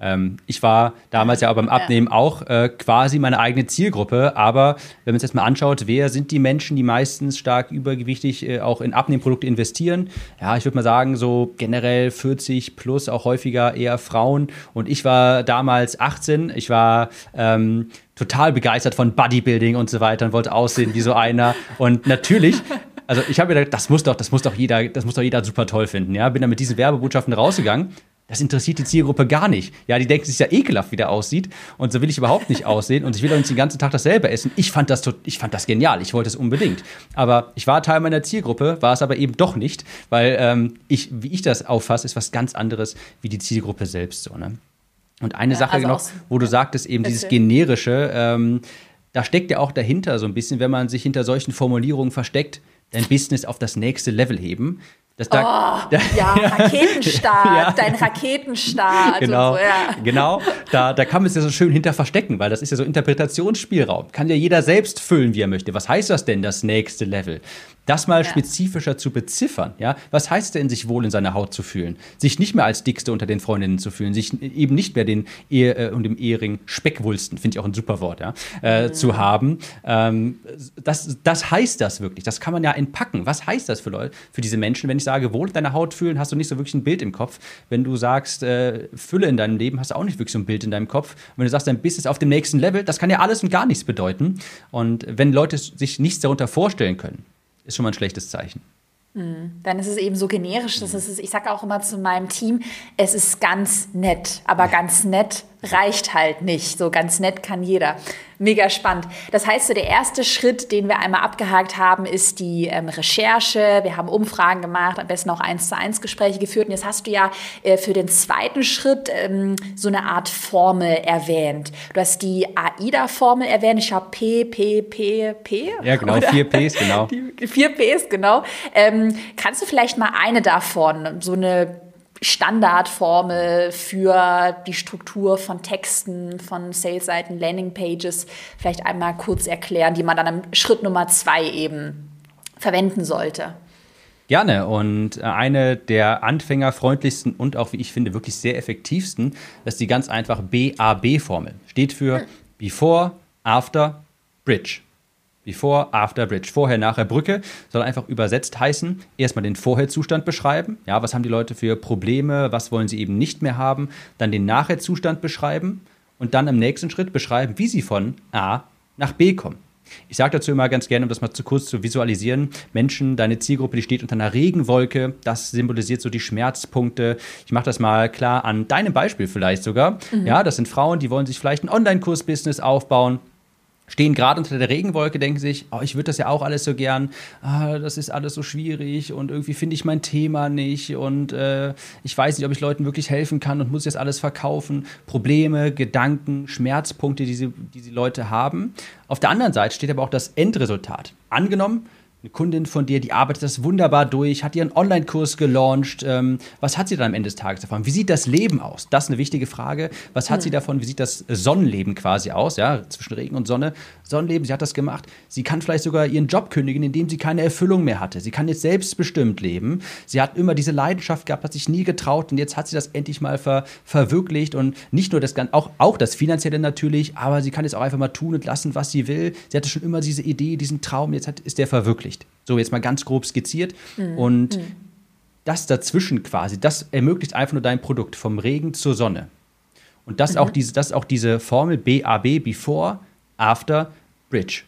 Ähm, ich war damals ja auch beim Abnehmen ja. auch äh, quasi meine eigene Zielgruppe, aber wenn man sich jetzt mal anschaut, wer sind die Menschen, die meistens stark übergewichtig äh, auch in Abnehmprodukte investieren? Ja, ich würde mal sagen, so generell 40 plus, auch häufiger eher Frauen. Und ich war damals 18, ich war ähm, total begeistert von Bodybuilding und so weiter und wollte aussehen wie so einer. Und natürlich also ich habe mir gedacht, das muss doch, das muss doch jeder, das muss doch jeder super toll finden. Ja, bin dann mit diesen Werbebotschaften rausgegangen das interessiert die Zielgruppe gar nicht. Ja, die denken, es ist ja ekelhaft, wie der aussieht. Und so will ich überhaupt nicht aussehen. Und ich will auch nicht den ganzen Tag dasselbe essen. Ich fand das, ich fand das genial. Ich wollte es unbedingt. Aber ich war Teil meiner Zielgruppe, war es aber eben doch nicht, weil ähm, ich, wie ich das auffasse, ist was ganz anderes wie die Zielgruppe selbst. So, ne? Und eine ja, Sache also noch, wo du sagtest, eben dieses generische, ähm, da steckt ja auch dahinter so ein bisschen, wenn man sich hinter solchen Formulierungen versteckt, dein Business auf das nächste Level heben. Das da, oh, da, ja, Raketenstart, ja. dein Raketenstart. Genau, so, ja. genau. Da, da kann man es ja so schön hinter verstecken, weil das ist ja so Interpretationsspielraum. Kann ja jeder selbst füllen, wie er möchte. Was heißt das denn, das nächste Level? Das mal ja. spezifischer zu beziffern. Ja? Was heißt denn, sich wohl in seiner Haut zu fühlen? Sich nicht mehr als Dickste unter den Freundinnen zu fühlen, sich eben nicht mehr den Ehe, äh, und dem Ehering Speckwulsten, finde ich auch ein super Wort, ja? Äh, mhm. zu haben. Ähm, das, das heißt das wirklich. Das kann man ja entpacken. Was heißt das für Leute, für diese Menschen, wenn ich sage, wohl in deiner Haut fühlen, hast du nicht so wirklich ein Bild im Kopf. Wenn du sagst, äh, Fülle in deinem Leben, hast du auch nicht wirklich so ein Bild in deinem Kopf. Und wenn du sagst, dein Business auf dem nächsten Level, das kann ja alles und gar nichts bedeuten. Und wenn Leute sich nichts darunter vorstellen können, ist schon mal ein schlechtes Zeichen. Hm. Dann ist es eben so generisch. Das ist, ich sage auch immer zu meinem Team, es ist ganz nett, aber ganz nett reicht halt nicht. So ganz nett kann jeder. Mega spannend. Das heißt, so der erste Schritt, den wir einmal abgehakt haben, ist die ähm, Recherche. Wir haben Umfragen gemacht, am besten auch eins zu eins Gespräche geführt. Und jetzt hast du ja äh, für den zweiten Schritt ähm, so eine Art Formel erwähnt. Du hast die AIDA-Formel erwähnt. Ich habe P, P, P, P. Ja, genau, oder? vier Ps, genau. Die, vier Ps, genau. Ähm, kannst du vielleicht mal eine davon, so eine Standardformel für die Struktur von Texten, von Sales-Seiten, Landing-Pages vielleicht einmal kurz erklären, die man dann im Schritt Nummer zwei eben verwenden sollte. Gerne. Und äh, eine der anfängerfreundlichsten und auch, wie ich finde, wirklich sehr effektivsten, ist die ganz einfache BAB-Formel. Steht für hm. Before, After, Bridge. Before, After Bridge. Vorher, nachher Brücke soll einfach übersetzt heißen, erstmal den Vorherzustand beschreiben. Ja, was haben die Leute für Probleme, was wollen sie eben nicht mehr haben. Dann den Nachherzustand beschreiben und dann im nächsten Schritt beschreiben, wie sie von A nach B kommen. Ich sage dazu immer ganz gerne, um das mal zu kurz zu visualisieren, Menschen, deine Zielgruppe, die steht unter einer Regenwolke, das symbolisiert so die Schmerzpunkte. Ich mache das mal klar an deinem Beispiel vielleicht sogar. Mhm. Ja, das sind Frauen, die wollen sich vielleicht ein Online-Kurs-Business aufbauen, stehen gerade unter der Regenwolke, denken sich, oh, ich würde das ja auch alles so gern, ah, das ist alles so schwierig und irgendwie finde ich mein Thema nicht und äh, ich weiß nicht, ob ich Leuten wirklich helfen kann und muss jetzt alles verkaufen. Probleme, Gedanken, Schmerzpunkte, die, sie, die die Leute haben. Auf der anderen Seite steht aber auch das Endresultat. Angenommen, eine Kundin von dir, die arbeitet das wunderbar durch, hat ihren Online-Kurs gelauncht. Ähm, was hat sie dann am Ende des Tages davon? Wie sieht das Leben aus? Das ist eine wichtige Frage. Was hat hm. sie davon? Wie sieht das Sonnenleben quasi aus? Ja, zwischen Regen und Sonne. Sonnenleben, sie hat das gemacht. Sie kann vielleicht sogar ihren Job kündigen, indem sie keine Erfüllung mehr hatte. Sie kann jetzt selbstbestimmt leben. Sie hat immer diese Leidenschaft gehabt, hat sich nie getraut und jetzt hat sie das endlich mal ver verwirklicht und nicht nur das auch, auch das Finanzielle natürlich, aber sie kann jetzt auch einfach mal tun und lassen, was sie will. Sie hatte schon immer diese Idee, diesen Traum, jetzt hat, ist der verwirklicht. So, jetzt mal ganz grob skizziert. Mhm. Und mhm. das dazwischen quasi, das ermöglicht einfach nur dein Produkt vom Regen zur Sonne. Und das, mhm. auch diese, das ist auch diese Formel BAB, Before, After, Bridge.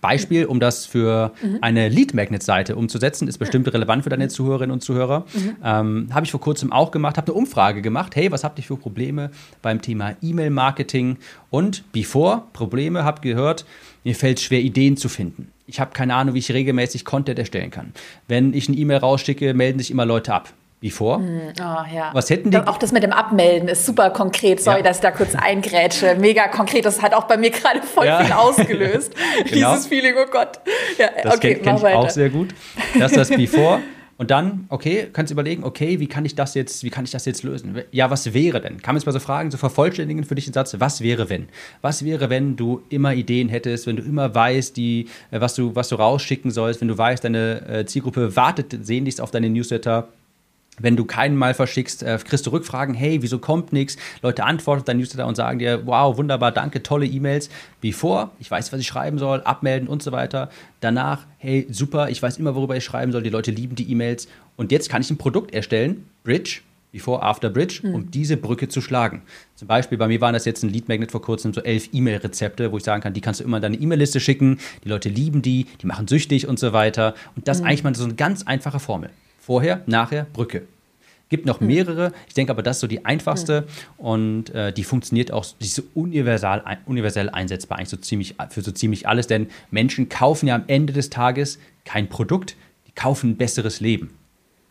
Beispiel, um das für mhm. eine Lead-Magnet-Seite umzusetzen, ist bestimmt relevant für deine Zuhörerinnen und Zuhörer. Mhm. Ähm, habe ich vor kurzem auch gemacht, habe eine Umfrage gemacht. Hey, was habt ihr für Probleme beim Thema E-Mail-Marketing? Und bevor Probleme, habt gehört, mir fällt es schwer, Ideen zu finden. Ich habe keine Ahnung, wie ich regelmäßig Content erstellen kann. Wenn ich eine E-Mail rausschicke, melden sich immer Leute ab wie vor. Oh, ja. Was hätten die? Auch das mit dem Abmelden ist super konkret. Sorry, ja. dass ich da kurz eingrätsche. Mega konkret. Das hat auch bei mir gerade voll ja. viel ausgelöst. genau. Dieses Feeling, oh Gott. Ja, das okay, kenne kenn ich weiter. auch sehr gut. Das ist das Before. Und dann, okay, kannst du überlegen, okay, wie kann ich das jetzt, wie kann ich das jetzt lösen? Ja, was wäre denn? Kann man jetzt mal so fragen, so vervollständigen für dich den Satz, was wäre wenn? Was wäre, wenn du immer Ideen hättest, wenn du immer weißt, die, äh, was du, was du rausschicken sollst, wenn du weißt, deine äh, Zielgruppe wartet sehnlichst auf deine Newsletter, wenn du keinen mal verschickst, äh, kriegst du Rückfragen, hey, wieso kommt nichts? Leute antworten dein Newsletter und sagen dir, wow, wunderbar, danke, tolle E-Mails. Bevor, ich weiß, was ich schreiben soll, abmelden und so weiter. Danach, hey, super, ich weiß immer, worüber ich schreiben soll, die Leute lieben die E-Mails. Und jetzt kann ich ein Produkt erstellen, Bridge, Before, After Bridge, mhm. um diese Brücke zu schlagen. Zum Beispiel, bei mir waren das jetzt ein Lead Magnet vor kurzem, so elf E-Mail-Rezepte, wo ich sagen kann, die kannst du immer in deine E-Mail-Liste schicken, die Leute lieben die, die machen süchtig und so weiter. Und das ist mhm. eigentlich mal so eine ganz einfache Formel. Vorher, nachher, Brücke. Gibt noch hm. mehrere. Ich denke aber, das ist so die einfachste mhm. und äh, die funktioniert auch, die ist so universal, universell einsetzbar eigentlich so ziemlich, für so ziemlich alles, denn Menschen kaufen ja am Ende des Tages kein Produkt, die kaufen ein besseres Leben.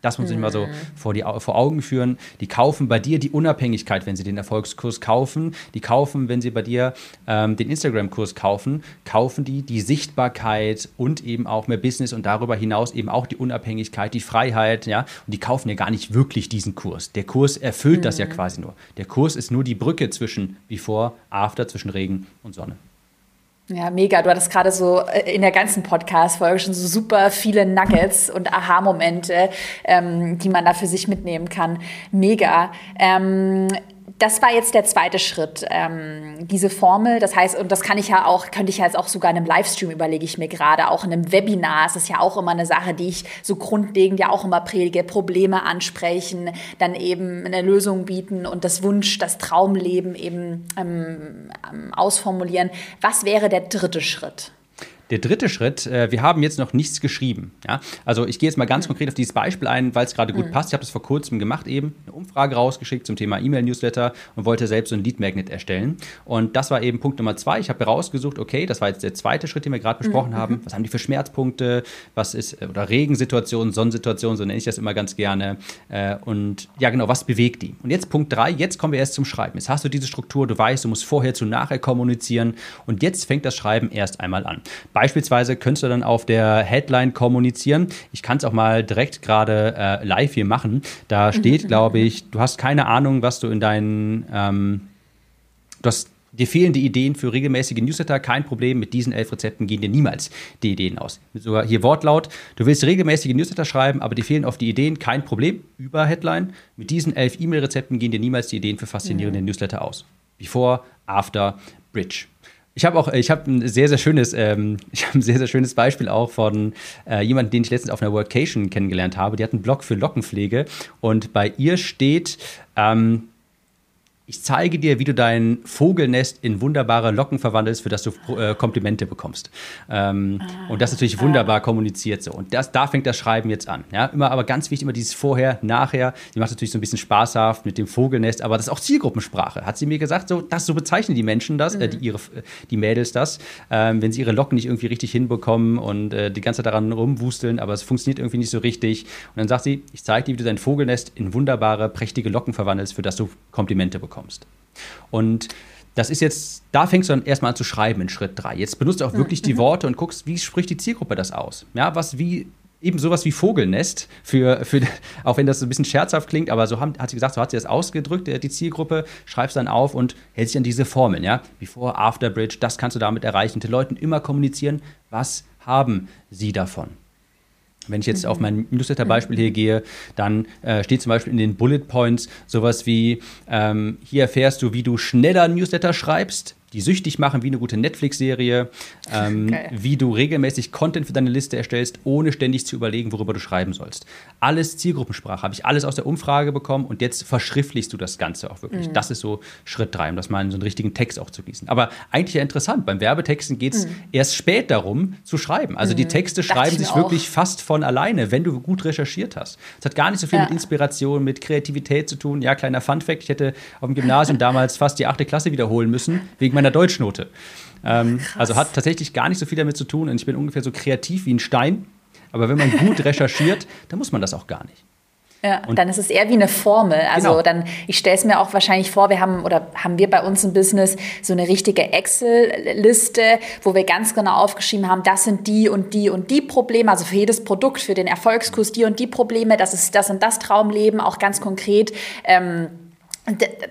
Das muss ich mal so mhm. vor, die, vor Augen führen. Die kaufen bei dir die Unabhängigkeit, wenn sie den Erfolgskurs kaufen. Die kaufen, wenn sie bei dir ähm, den Instagram-Kurs kaufen, kaufen die die Sichtbarkeit und eben auch mehr Business und darüber hinaus eben auch die Unabhängigkeit, die Freiheit. Ja? Und die kaufen ja gar nicht wirklich diesen Kurs. Der Kurs erfüllt mhm. das ja mhm. quasi nur. Der Kurs ist nur die Brücke zwischen Before, After, zwischen Regen und Sonne. Ja, mega. Du hattest gerade so äh, in der ganzen Podcast-Folge schon so super viele Nuggets und Aha-Momente, ähm, die man da für sich mitnehmen kann. Mega. Ähm, das war jetzt der zweite Schritt, ähm, diese Formel. Das heißt, und das kann ich ja auch, könnte ich ja jetzt auch sogar in einem Livestream überlege ich mir gerade, auch in einem Webinar. Es ist ja auch immer eine Sache, die ich so grundlegend ja auch immer predige. Probleme ansprechen, dann eben eine Lösung bieten und das Wunsch, das Traumleben eben ähm, ausformulieren. Was wäre der dritte Schritt? Der dritte Schritt, äh, wir haben jetzt noch nichts geschrieben. Ja? Also ich gehe jetzt mal ganz mhm. konkret auf dieses Beispiel ein, weil es gerade gut mhm. passt. Ich habe das vor kurzem gemacht, eben eine Umfrage rausgeschickt zum Thema E-Mail-Newsletter und wollte selbst so ein Lead-Magnet erstellen. Und das war eben Punkt Nummer zwei. Ich habe herausgesucht, okay, das war jetzt der zweite Schritt, den wir gerade besprochen mhm. haben. Was haben die für Schmerzpunkte? Was ist, äh, oder Regensituationen, Sonnensituationen, so nenne ich das immer ganz gerne. Äh, und ja, genau, was bewegt die? Und jetzt Punkt drei, jetzt kommen wir erst zum Schreiben. Jetzt hast du diese Struktur, du weißt, du musst vorher zu nachher kommunizieren und jetzt fängt das Schreiben erst einmal an. Beispielsweise könntest du dann auf der Headline kommunizieren. Ich kann es auch mal direkt gerade äh, live hier machen. Da mhm. steht, glaube ich, du hast keine Ahnung, was du in deinen, ähm, du hast Dir fehlen die Ideen für regelmäßige Newsletter, kein Problem. Mit diesen elf Rezepten gehen dir niemals die Ideen aus. Sogar hier Wortlaut. Du willst regelmäßige Newsletter schreiben, aber dir fehlen oft die Ideen, kein Problem. Über Headline. Mit diesen elf E-Mail-Rezepten gehen dir niemals die Ideen für faszinierende mhm. Newsletter aus. Before, After, Bridge. Ich habe auch, ich habe ein sehr, sehr schönes, ähm, ich habe ein sehr, sehr schönes Beispiel auch von äh, jemandem, den ich letztens auf einer Workation kennengelernt habe. Die hat einen Blog für Lockenpflege und bei ihr steht, ähm, ich zeige dir, wie du dein Vogelnest in wunderbare Locken verwandelst, für das du äh, Komplimente bekommst. Ähm, ah, und das ist natürlich ah. wunderbar kommuniziert so. Und das, da fängt das Schreiben jetzt an. Ja? Immer aber ganz wichtig, immer dieses Vorher, Nachher. Die macht natürlich so ein bisschen spaßhaft mit dem Vogelnest, aber das ist auch Zielgruppensprache. Hat sie mir gesagt, so, das, so bezeichnen die Menschen das, mhm. äh, die, mhm. ihre, die Mädels das, ähm, wenn sie ihre Locken nicht irgendwie richtig hinbekommen und äh, die ganze Zeit daran rumwusteln, aber es funktioniert irgendwie nicht so richtig. Und dann sagt sie, ich zeige dir, wie du dein Vogelnest in wunderbare, prächtige Locken verwandelst, für das du Komplimente bekommst bekommst. Und das ist jetzt, da fängst du dann erstmal an zu schreiben in Schritt 3. Jetzt benutzt du auch wirklich mhm. die Worte und guckst, wie spricht die Zielgruppe das aus? Ja, was, wie, eben sowas wie Vogelnest, für, für, auch wenn das so ein bisschen scherzhaft klingt, aber so haben, hat sie gesagt, so hat sie das ausgedrückt, die Zielgruppe, schreibst dann auf und hältst sich an diese Formeln, ja, Before, After Bridge, das kannst du damit erreichen, den Leuten immer kommunizieren, was haben sie davon. Wenn ich jetzt auf mein Newsletter-Beispiel hier gehe, dann äh, steht zum Beispiel in den Bullet Points sowas wie, ähm, hier erfährst du, wie du schneller Newsletter schreibst, die süchtig machen wie eine gute Netflix-Serie, ähm, wie du regelmäßig Content für deine Liste erstellst, ohne ständig zu überlegen, worüber du schreiben sollst. Alles Zielgruppensprache, habe ich alles aus der Umfrage bekommen und jetzt verschriftlichst du das Ganze auch wirklich. Mhm. Das ist so Schritt drei, um das mal in so einen richtigen Text auch zu gießen. Aber eigentlich ja interessant, beim Werbetexten geht es mhm. erst spät darum, zu schreiben. Also mhm. die Texte schreiben sich wirklich fast von alleine, wenn du gut recherchiert hast. Es hat gar nicht so viel ja. mit Inspiration, mit Kreativität zu tun. Ja, kleiner Fun-Fact, ich hätte auf dem Gymnasium damals fast die achte Klasse wiederholen müssen, wegen meiner meiner Deutschnote. Ähm, also hat tatsächlich gar nicht so viel damit zu tun und ich bin ungefähr so kreativ wie ein Stein. Aber wenn man gut recherchiert, dann muss man das auch gar nicht. Ja, und dann ist es eher wie eine Formel. Also genau. dann, ich stelle es mir auch wahrscheinlich vor, wir haben oder haben wir bei uns im Business so eine richtige Excel-Liste, wo wir ganz genau aufgeschrieben haben, das sind die und die und die Probleme, also für jedes Produkt, für den Erfolgskurs die und die Probleme, das ist das und das Traumleben, auch ganz konkret. Ähm,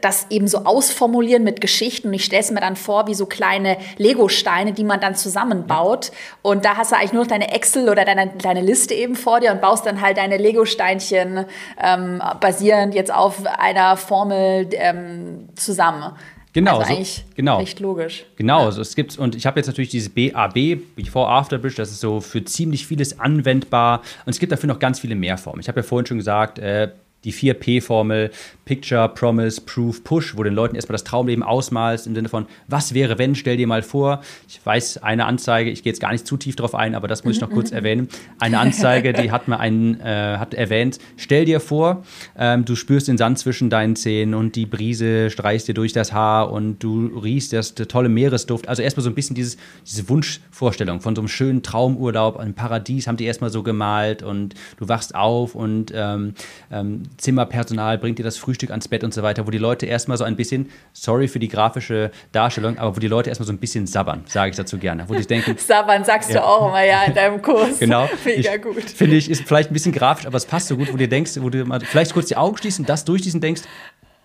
das eben so ausformulieren mit Geschichten. Und ich stelle es mir dann vor, wie so kleine Lego-Steine, die man dann zusammenbaut. Und da hast du eigentlich nur noch deine Excel oder deine, deine Liste eben vor dir und baust dann halt deine Lego-Steinchen ähm, basierend jetzt auf einer Formel ähm, zusammen. Genau, also so, eigentlich genau. recht logisch. Genau, ja. so, es gibt und ich habe jetzt natürlich dieses BAB, Before After Bridge, das ist so für ziemlich vieles anwendbar und es gibt dafür noch ganz viele mehr Formen. Ich habe ja vorhin schon gesagt, äh, die 4P-Formel, Picture, Promise, Proof, Push, wo den Leuten erstmal das Traumleben ausmalst im Sinne von, was wäre wenn, stell dir mal vor. Ich weiß, eine Anzeige, ich gehe jetzt gar nicht zu tief drauf ein, aber das muss ich noch kurz erwähnen. Eine Anzeige, die hat mir einen, äh, hat erwähnt, stell dir vor, ähm, du spürst den Sand zwischen deinen Zähnen und die Brise streicht dir durch das Haar und du riechst das tolle Meeresduft. Also erstmal so ein bisschen dieses, diese Wunschvorstellung von so einem schönen Traumurlaub, einem Paradies haben die erstmal so gemalt und du wachst auf und ähm, ähm, Zimmerpersonal bringt dir das Frühstück ans Bett und so weiter, wo die Leute erstmal so ein bisschen, sorry für die grafische Darstellung, aber wo die Leute erstmal so ein bisschen sabbern, sage ich dazu gerne. Wo die denken, sabbern sagst ja. du auch immer ja in deinem Kurs. Genau. Mega ich, gut. Finde ich, ist vielleicht ein bisschen grafisch, aber es passt so gut, wo du denkst, wo du mal vielleicht kurz die Augen schließen, das durchschließen denkst,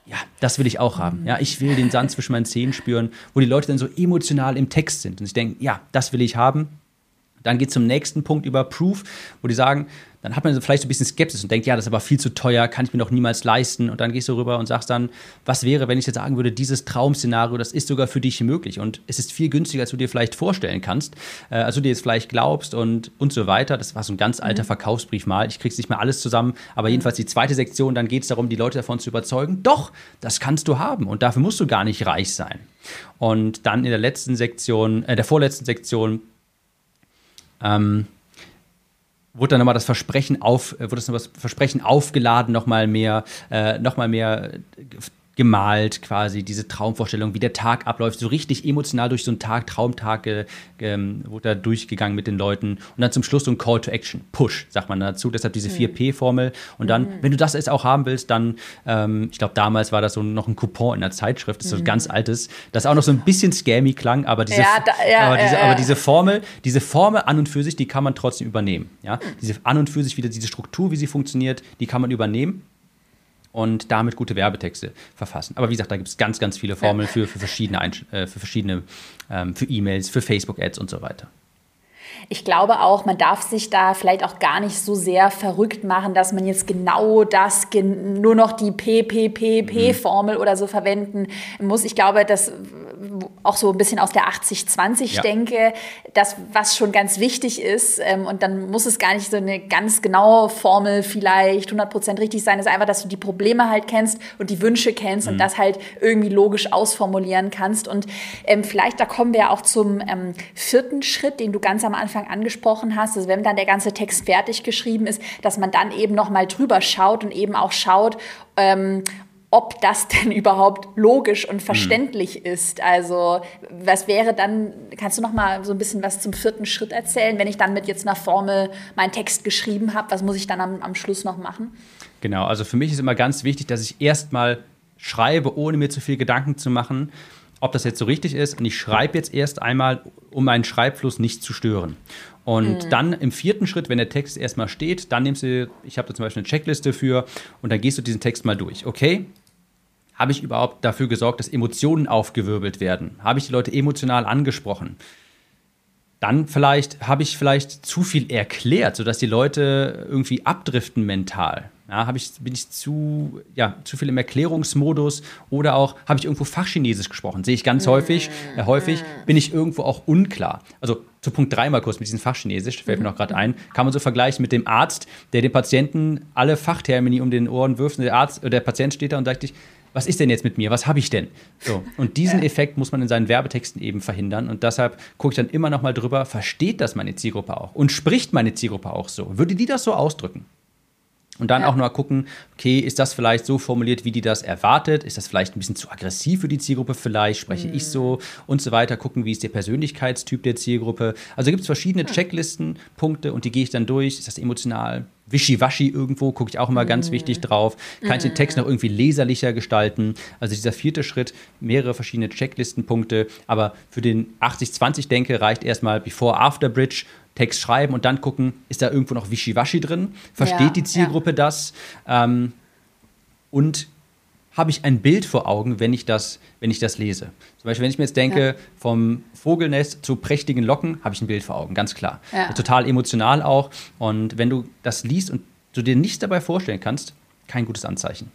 ja, das will ich auch haben. Ja, ich will den Sand zwischen meinen Zähnen spüren, wo die Leute dann so emotional im Text sind und sich denken, ja, das will ich haben. Dann geht es zum nächsten Punkt über Proof, wo die sagen, dann hat man vielleicht so ein bisschen Skepsis und denkt, ja, das ist aber viel zu teuer, kann ich mir doch niemals leisten. Und dann gehst du rüber und sagst dann, was wäre, wenn ich jetzt sagen würde, dieses Traumszenario, das ist sogar für dich möglich und es ist viel günstiger, als du dir vielleicht vorstellen kannst, äh, als du dir jetzt vielleicht glaubst und, und so weiter. Das war so ein ganz alter mhm. Verkaufsbrief mal. Ich krieg's nicht mehr alles zusammen, aber jedenfalls die zweite Sektion, dann geht es darum, die Leute davon zu überzeugen, doch, das kannst du haben und dafür musst du gar nicht reich sein. Und dann in der letzten Sektion, äh, der vorletzten Sektion, ähm, wurde dann nochmal das Versprechen auf, äh, wurde das Versprechen aufgeladen, nochmal mehr, äh, noch mehr gemalt, quasi diese Traumvorstellung, wie der Tag abläuft, so richtig emotional durch so einen Tag, Traumtag, äh, wurde da durchgegangen mit den Leuten. Und dann zum Schluss so ein Call to Action, Push, sagt man dazu, deshalb diese 4P-Formel und dann, mhm. wenn du das jetzt auch haben willst, dann, ähm, ich glaube, damals war das so noch ein Coupon in der Zeitschrift, das ist so ein mhm. ganz altes, das auch noch so ein bisschen scammy klang, aber diese, ja, da, ja, aber, diese, aber diese Formel, diese Formel an und für sich, die kann man trotzdem übernehmen, ja, diese an und für sich wieder, diese Struktur, wie sie funktioniert, die kann man übernehmen und damit gute Werbetexte verfassen. Aber wie gesagt, da gibt es ganz, ganz viele Formeln für, für verschiedene, äh, für verschiedene, ähm, für E-Mails, für Facebook-Ads und so weiter. Ich glaube auch, man darf sich da vielleicht auch gar nicht so sehr verrückt machen, dass man jetzt genau das, nur noch die PPPP-Formel mhm. oder so verwenden muss. Ich glaube, das auch so ein bisschen aus der 80-20 ja. denke, das, was schon ganz wichtig ist, ähm, und dann muss es gar nicht so eine ganz genaue Formel vielleicht 100% richtig sein, ist einfach, dass du die Probleme halt kennst und die Wünsche kennst mhm. und das halt irgendwie logisch ausformulieren kannst. Und ähm, vielleicht, da kommen wir auch zum ähm, vierten Schritt, den du ganz am Anfang angesprochen hast, also wenn dann der ganze Text fertig geschrieben ist, dass man dann eben nochmal drüber schaut und eben auch schaut, ähm, ob das denn überhaupt logisch und verständlich mhm. ist. Also was wäre dann, kannst du noch mal so ein bisschen was zum vierten Schritt erzählen, wenn ich dann mit jetzt einer Formel meinen Text geschrieben habe, was muss ich dann am, am Schluss noch machen? Genau, also für mich ist immer ganz wichtig, dass ich erstmal schreibe, ohne mir zu viel Gedanken zu machen, ob das jetzt so richtig ist. Und ich schreibe jetzt erst einmal, um meinen Schreibfluss nicht zu stören. Und mhm. dann im vierten Schritt, wenn der Text erstmal steht, dann nimmst du, ich habe da zum Beispiel eine Checkliste für und dann gehst du diesen Text mal durch. Okay, habe ich überhaupt dafür gesorgt, dass Emotionen aufgewirbelt werden? Habe ich die Leute emotional angesprochen? Dann vielleicht habe ich vielleicht zu viel erklärt, sodass die Leute irgendwie abdriften mental. Ja, ich, bin ich zu, ja, zu viel im Erklärungsmodus oder auch habe ich irgendwo Fachchinesisch gesprochen? Sehe ich ganz häufig. Äh, häufig bin ich irgendwo auch unklar. Also zu Punkt 3 mal kurz mit diesem Fachchinesisch, fällt mir noch gerade ein, kann man so vergleichen mit dem Arzt, der dem Patienten alle Fachtermini um den Ohren wirft. Und der, Arzt, der Patient steht da und sagt sich, was ist denn jetzt mit mir? Was habe ich denn? So. Und diesen ja. Effekt muss man in seinen Werbetexten eben verhindern. Und deshalb gucke ich dann immer noch mal drüber, versteht das meine Zielgruppe auch? Und spricht meine Zielgruppe auch so? Würde die das so ausdrücken? Und dann ja. auch noch gucken, okay, ist das vielleicht so formuliert, wie die das erwartet? Ist das vielleicht ein bisschen zu aggressiv für die Zielgruppe vielleicht? Spreche mhm. ich so? Und so weiter. Gucken, wie ist der Persönlichkeitstyp der Zielgruppe? Also gibt es verschiedene Checklistenpunkte und die gehe ich dann durch. Ist das emotional? Wischiwaschi irgendwo, gucke ich auch immer ganz wichtig drauf. Kann ich den Text noch irgendwie leserlicher gestalten? Also dieser vierte Schritt, mehrere verschiedene Checklistenpunkte. Aber für den 80-20-Denke reicht erstmal Before-After-Bridge, Text schreiben und dann gucken, ist da irgendwo noch Wischiwaschi drin? Versteht ja, die Zielgruppe ja. das? Ähm, und habe ich ein Bild vor Augen, wenn ich das, wenn ich das lese. Zum Beispiel, wenn ich mir jetzt denke, ja. vom Vogelnest zu prächtigen Locken, habe ich ein Bild vor Augen, ganz klar. Ja. Total emotional auch. Und wenn du das liest und du dir nichts dabei vorstellen kannst, kein gutes Anzeichen.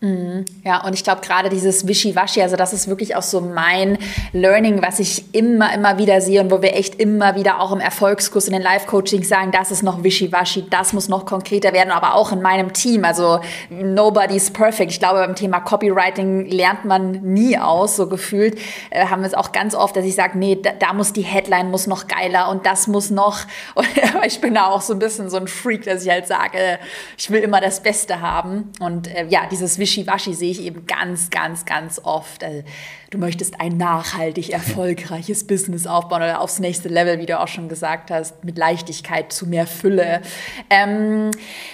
Mhm. Ja, und ich glaube gerade dieses Wischiwaschi, also das ist wirklich auch so mein Learning, was ich immer, immer wieder sehe und wo wir echt immer wieder auch im Erfolgskurs in den Live-Coachings sagen, das ist noch Wischiwaschi, das muss noch konkreter werden, aber auch in meinem Team. Also nobody's perfect. Ich glaube, beim Thema Copywriting lernt man nie aus, so gefühlt. Äh, haben wir es auch ganz oft, dass ich sage, nee, da, da, muss die Headline muss noch geiler und das muss noch. Und ich bin da auch so ein bisschen so ein Freak, dass ich halt sage, ich will immer das Beste haben. Und äh, ja, dieses Wischiwaschi Wischiwaschi sehe ich eben ganz, ganz, ganz oft. Also, du möchtest ein nachhaltig erfolgreiches Business aufbauen oder aufs nächste Level, wie du auch schon gesagt hast, mit Leichtigkeit zu mehr Fülle. Ähm,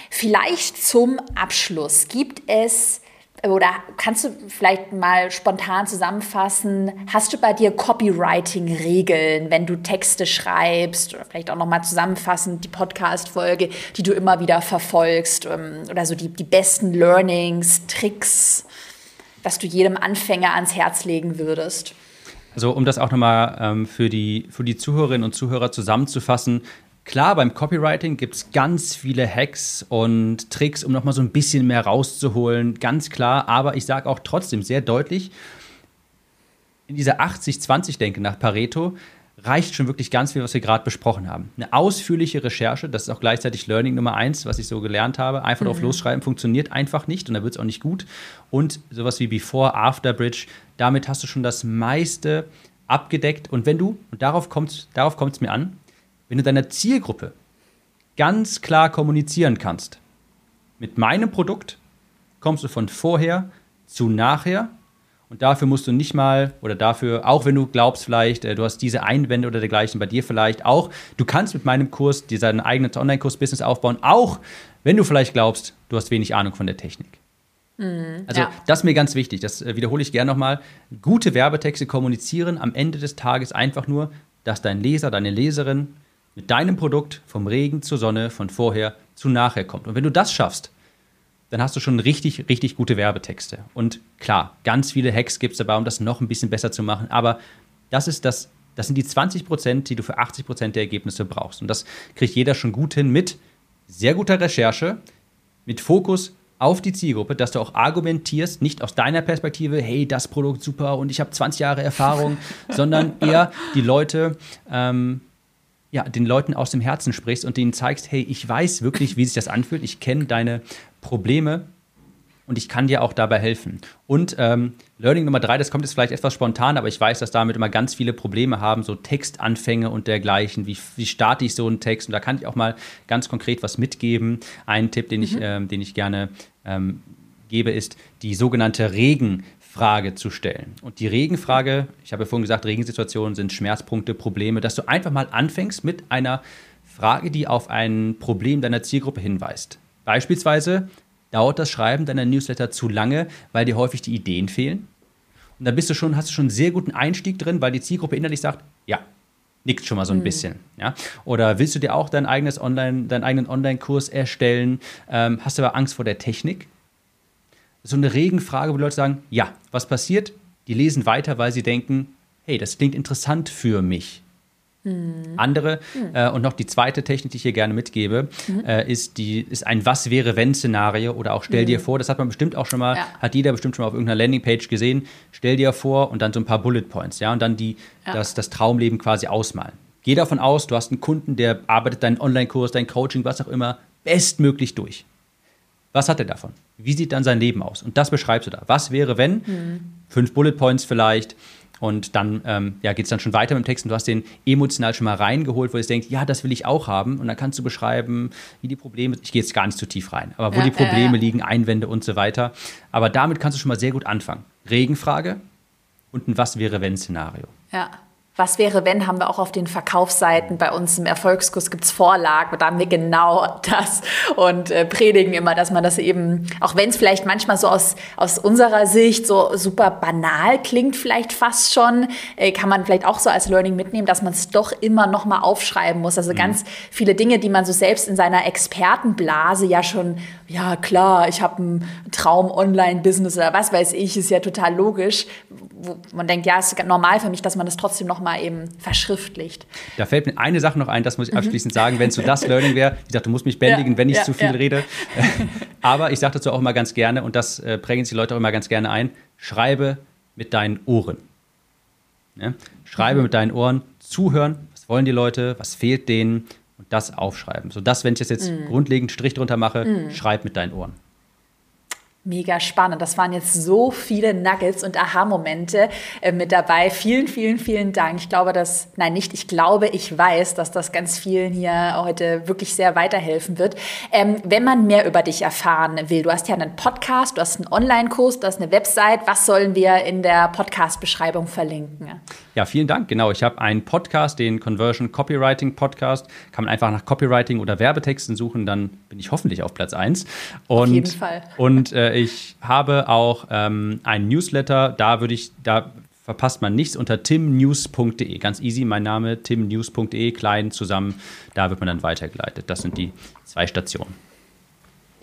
vielleicht zum Abschluss. Gibt es oder kannst du vielleicht mal spontan zusammenfassen, hast du bei dir Copywriting-Regeln, wenn du Texte schreibst oder vielleicht auch nochmal zusammenfassend die Podcast-Folge, die du immer wieder verfolgst ähm, oder so die, die besten Learnings, Tricks, was du jedem Anfänger ans Herz legen würdest? Also um das auch nochmal ähm, für, die, für die Zuhörerinnen und Zuhörer zusammenzufassen, Klar, beim Copywriting gibt es ganz viele Hacks und Tricks, um nochmal so ein bisschen mehr rauszuholen, ganz klar. Aber ich sage auch trotzdem sehr deutlich, in dieser 80-20-Denke nach Pareto reicht schon wirklich ganz viel, was wir gerade besprochen haben. Eine ausführliche Recherche, das ist auch gleichzeitig Learning Nummer eins, was ich so gelernt habe. Einfach mhm. drauf losschreiben funktioniert einfach nicht und da wird es auch nicht gut. Und sowas wie Before, After Bridge, damit hast du schon das meiste abgedeckt. Und wenn du, und darauf kommt es darauf mir an, wenn du deiner Zielgruppe ganz klar kommunizieren kannst, mit meinem Produkt kommst du von vorher zu nachher und dafür musst du nicht mal, oder dafür, auch wenn du glaubst vielleicht, äh, du hast diese Einwände oder dergleichen bei dir vielleicht auch, du kannst mit meinem Kurs dir dein eigenes Online-Kurs-Business aufbauen, auch wenn du vielleicht glaubst, du hast wenig Ahnung von der Technik. Mhm, also ja. das ist mir ganz wichtig, das äh, wiederhole ich gerne nochmal. Gute Werbetexte kommunizieren am Ende des Tages einfach nur, dass dein Leser, deine Leserin mit deinem Produkt vom Regen zur Sonne, von vorher zu nachher kommt. Und wenn du das schaffst, dann hast du schon richtig, richtig gute Werbetexte. Und klar, ganz viele Hacks gibt es dabei, um das noch ein bisschen besser zu machen. Aber das ist das, das sind die 20 Prozent, die du für 80 Prozent der Ergebnisse brauchst. Und das kriegt jeder schon gut hin mit sehr guter Recherche, mit Fokus auf die Zielgruppe, dass du auch argumentierst, nicht aus deiner Perspektive, hey, das Produkt super und ich habe 20 Jahre Erfahrung, sondern eher die Leute ähm, ja, den Leuten aus dem Herzen sprichst und denen zeigst, hey, ich weiß wirklich, wie sich das anfühlt, ich kenne deine Probleme und ich kann dir auch dabei helfen. Und ähm, Learning Nummer drei, das kommt jetzt vielleicht etwas spontan, aber ich weiß, dass damit immer ganz viele Probleme haben, so Textanfänge und dergleichen. Wie, wie starte ich so einen Text? Und da kann ich auch mal ganz konkret was mitgeben. Ein Tipp, den ich, mhm. ähm, den ich gerne ähm, gebe, ist die sogenannte Regen. Frage zu stellen. Und die Regenfrage, ich habe ja vorhin gesagt, Regensituationen sind Schmerzpunkte, Probleme, dass du einfach mal anfängst mit einer Frage, die auf ein Problem deiner Zielgruppe hinweist. Beispielsweise, dauert das Schreiben deiner Newsletter zu lange, weil dir häufig die Ideen fehlen? Und dann bist du schon, hast du schon einen sehr guten Einstieg drin, weil die Zielgruppe innerlich sagt, ja, nickt schon mal so ein mhm. bisschen. Ja? Oder willst du dir auch dein eigenes Online, deinen eigenen Online-Kurs erstellen? Ähm, hast du aber Angst vor der Technik? So eine Regenfrage, wo Leute sagen, ja, was passiert? Die lesen weiter, weil sie denken, hey, das klingt interessant für mich. Mhm. Andere mhm. Äh, und noch die zweite Technik, die ich hier gerne mitgebe, mhm. äh, ist, die, ist ein Was wäre wenn Szenario oder auch stell dir mhm. vor, das hat man bestimmt auch schon mal, ja. hat jeder bestimmt schon mal auf irgendeiner Landingpage gesehen, stell dir vor und dann so ein paar Bullet Points, ja, und dann die, ja. das, das Traumleben quasi ausmalen. Geh davon aus, du hast einen Kunden, der arbeitet deinen Online-Kurs, dein Coaching, was auch immer, bestmöglich durch. Was hat er davon? Wie sieht dann sein Leben aus? Und das beschreibst du da. Was wäre, wenn? Mhm. Fünf Bullet Points vielleicht. Und dann ähm, ja, geht es dann schon weiter mit dem Text und du hast den emotional schon mal reingeholt, wo du denkst, ja, das will ich auch haben. Und dann kannst du beschreiben, wie die Probleme, ich gehe jetzt gar nicht zu tief rein, aber wo ja, die Probleme äh, liegen, Einwände und so weiter. Aber damit kannst du schon mal sehr gut anfangen. Regenfrage und ein Was wäre wenn Szenario. Ja. Was wäre, wenn, haben wir auch auf den Verkaufsseiten bei uns im Erfolgskurs gibt es Vorlagen, da haben wir genau das und äh, predigen immer, dass man das eben, auch wenn es vielleicht manchmal so aus, aus unserer Sicht so super banal klingt, vielleicht fast schon, äh, kann man vielleicht auch so als Learning mitnehmen, dass man es doch immer nochmal aufschreiben muss. Also mhm. ganz viele Dinge, die man so selbst in seiner Expertenblase ja schon, ja klar, ich habe einen Traum Online-Business oder was weiß ich, ist ja total logisch, wo man denkt, ja, es ist normal für mich, dass man das trotzdem noch mal eben verschriftlicht. Da fällt mir eine Sache noch ein, das muss ich mhm. abschließend mhm. sagen, wenn es so das Learning wäre, ich dachte, du musst mich bändigen, ja, wenn ich ja, zu viel ja. rede. Aber ich sage dazu auch immer ganz gerne, und das äh, prägen die Leute auch immer ganz gerne ein, schreibe mit deinen Ohren. Schreibe mhm. mit deinen Ohren, zuhören, was wollen die Leute, was fehlt denen und das aufschreiben. Sodass, wenn ich das jetzt mhm. grundlegend Strich drunter mache, mhm. schreib mit deinen Ohren. Mega spannend. Das waren jetzt so viele Nuggets und Aha-Momente äh, mit dabei. Vielen, vielen, vielen Dank. Ich glaube, dass, nein, nicht, ich glaube, ich weiß, dass das ganz vielen hier heute wirklich sehr weiterhelfen wird. Ähm, wenn man mehr über dich erfahren will, du hast ja einen Podcast, du hast einen Online-Kurs, du hast eine Website. Was sollen wir in der Podcast-Beschreibung verlinken? Ja, vielen Dank. Genau, ich habe einen Podcast, den Conversion Copywriting Podcast. Kann man einfach nach Copywriting oder Werbetexten suchen, dann bin ich hoffentlich auf Platz 1. Und, auf jeden Fall. Und äh, ich habe auch ähm, einen Newsletter, da würde ich, da verpasst man nichts unter timnews.de. Ganz easy, mein Name timnews.de, klein zusammen, da wird man dann weitergeleitet. Das sind die zwei Stationen.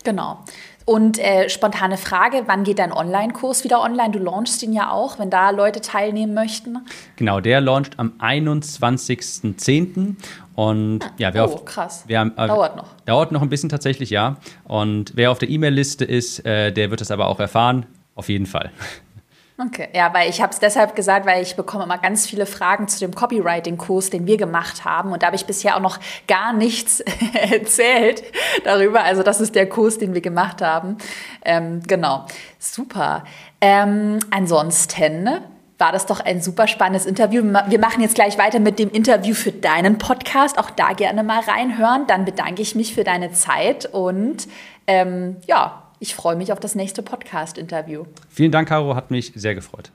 Genau. Und äh, spontane Frage, wann geht dein Online-Kurs wieder online? Du launchst ihn ja auch, wenn da Leute teilnehmen möchten. Genau, der launcht am 21.10. Und ja, wer oh, auf, krass. Wer, äh, dauert noch. Dauert noch ein bisschen tatsächlich, ja. Und wer auf der E-Mail-Liste ist, äh, der wird es aber auch erfahren. Auf jeden Fall. Okay, ja, weil ich habe es deshalb gesagt, weil ich bekomme immer ganz viele Fragen zu dem Copywriting-Kurs, den wir gemacht haben. Und da habe ich bisher auch noch gar nichts erzählt darüber. Also das ist der Kurs, den wir gemacht haben. Ähm, genau, super. Ähm, ansonsten war das doch ein super spannendes Interview. Wir machen jetzt gleich weiter mit dem Interview für deinen Podcast. Auch da gerne mal reinhören. Dann bedanke ich mich für deine Zeit und ähm, ja, ich freue mich auf das nächste Podcast-Interview. Vielen Dank, Caro, hat mich sehr gefreut.